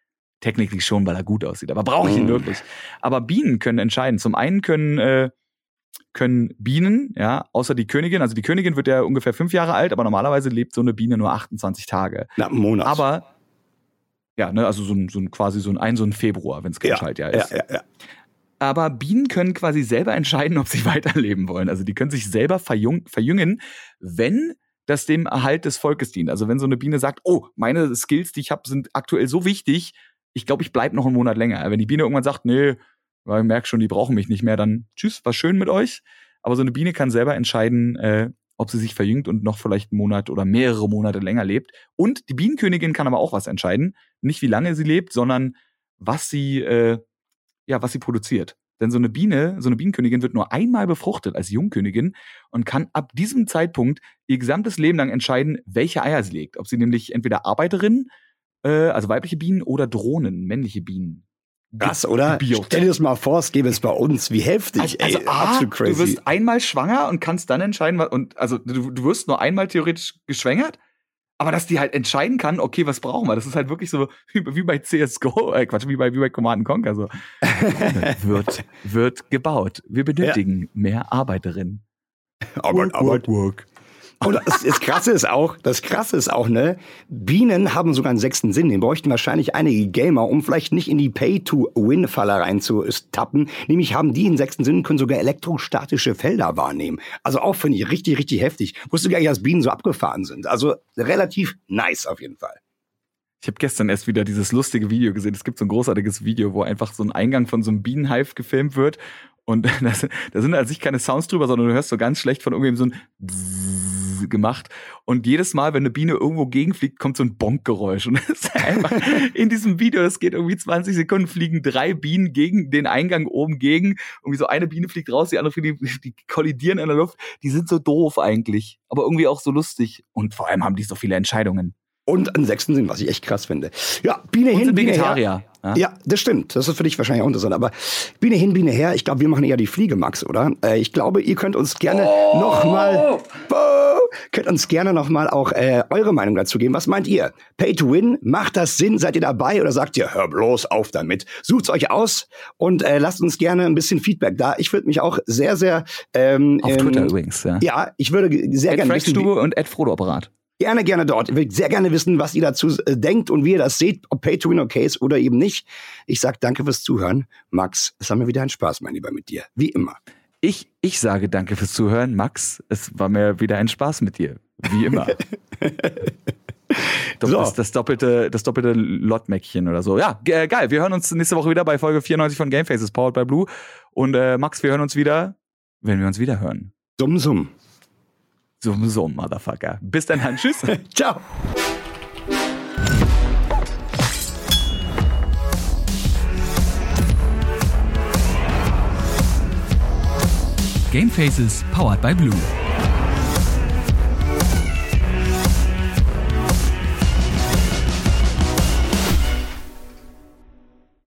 Technically schon, weil er gut aussieht, aber brauche ich ihn mm. wirklich? Aber Bienen können entscheiden. Zum einen können äh, können Bienen, ja, außer die Königin, also die Königin wird ja ungefähr fünf Jahre alt, aber normalerweise lebt so eine Biene nur 28 Tage. Na, einen Monat. Aber ja, ne, also so ein, so ein quasi so ein, ein so ein Februar, wenn es kein ja, Schaltjahr ist. Ja, ja, ja. Aber Bienen können quasi selber entscheiden, ob sie *laughs* weiterleben wollen. Also die können sich selber verjung, verjüngen, wenn das dem Erhalt des Volkes dient. Also wenn so eine Biene sagt, oh, meine Skills, die ich habe, sind aktuell so wichtig, ich glaube, ich bleib noch einen Monat länger. Wenn die Biene irgendwann sagt, nee, weil ich merke schon, die brauchen mich nicht mehr, dann tschüss, war schön mit euch. Aber so eine Biene kann selber entscheiden, äh, ob sie sich verjüngt und noch vielleicht einen Monat oder mehrere Monate länger lebt. Und die Bienenkönigin kann aber auch was entscheiden. Nicht wie lange sie lebt, sondern was sie, äh, ja, was sie produziert. Denn so eine Biene, so eine Bienenkönigin wird nur einmal befruchtet als Jungkönigin und kann ab diesem Zeitpunkt ihr gesamtes Leben lang entscheiden, welche Eier sie legt. Ob sie nämlich entweder Arbeiterinnen, äh, also weibliche Bienen oder Drohnen, männliche Bienen Krass, oder? Gebiot. Stell dir das mal vor, es gäbe es bei uns. Wie heftig, also, ey. Also, ah, crazy. Du wirst einmal schwanger und kannst dann entscheiden, was, und, also, du, du wirst nur einmal theoretisch geschwängert, aber dass die halt entscheiden kann, okay, was brauchen wir? Das ist halt wirklich so wie, wie bei CSGO, äh, Quatsch, wie bei, wie bei Command Conquer, so. *laughs* wird, wird gebaut. Wir benötigen ja. mehr Arbeiterinnen. Arbeit, Arbeit. Work, work. Und das, das Krasse ist auch, das Krasse ist auch, ne, Bienen haben sogar einen sechsten Sinn. Den bräuchten wahrscheinlich einige Gamer, um vielleicht nicht in die Pay-to-Win-Falle reinzutappen. Nämlich haben die einen sechsten Sinn können sogar elektrostatische Felder wahrnehmen. Also auch finde ich richtig, richtig heftig. Wusste gar nicht, dass Bienen so abgefahren sind. Also relativ nice auf jeden Fall. Ich habe gestern erst wieder dieses lustige Video gesehen. Es gibt so ein großartiges Video, wo einfach so ein Eingang von so einem Bienenhive gefilmt wird. Und *laughs* da sind an sich keine Sounds drüber, sondern du hörst so ganz schlecht von irgendjemandem so ein gemacht. Und jedes Mal, wenn eine Biene irgendwo gegenfliegt, kommt so ein Bonkgeräusch. *laughs* Und das ist einfach in diesem Video, das geht irgendwie 20 Sekunden, fliegen drei Bienen gegen den Eingang oben gegen. Irgendwie so eine Biene fliegt raus, die andere fliegt, die, die kollidieren in der Luft. Die sind so doof eigentlich, aber irgendwie auch so lustig. Und vor allem haben die so viele Entscheidungen und einen sechsten Sinn, was ich echt krass finde. Ja, Biene und hin, Biene her. Ja? ja, das stimmt. Das ist für dich wahrscheinlich auch interessant. Aber Biene hin, Biene her. Ich glaube, wir machen eher die Fliege, Max, oder? Äh, ich glaube, ihr könnt uns gerne oh! noch mal, oh, könnt uns gerne noch mal auch äh, eure Meinung dazu geben. Was meint ihr? Pay to Win, macht das Sinn? Seid ihr dabei oder sagt ihr, hör bloß auf damit? Sucht's euch aus und äh, lasst uns gerne ein bisschen Feedback da. Ich würde mich auch sehr, sehr ähm, auf Twitter ähm, übrigens. Ja. ja, ich würde sehr gerne wissen. und Ed Frodo Apparat. Gerne, gerne dort. Ich will sehr gerne wissen, was ihr dazu äh, denkt und wie ihr das seht, ob Pay to Win okay ist oder eben nicht. Ich sag danke fürs Zuhören. Max, es war mir wieder ein Spaß, mein Lieber, mit dir. Wie immer. Ich, ich sage danke fürs Zuhören. Max, es war mir wieder ein Spaß mit dir. Wie immer. *laughs* so. das, das, doppelte, das doppelte Lotmäckchen oder so. Ja, äh, geil. Wir hören uns nächste Woche wieder bei Folge 94 von Game Faces, powered by Blue. Und äh, Max, wir hören uns wieder, wenn wir uns wieder hören. Summ, summ. So, so, Motherfucker. Bis dann, Hans. Tschüss. *laughs* Ciao. Game Faces powered by Blue.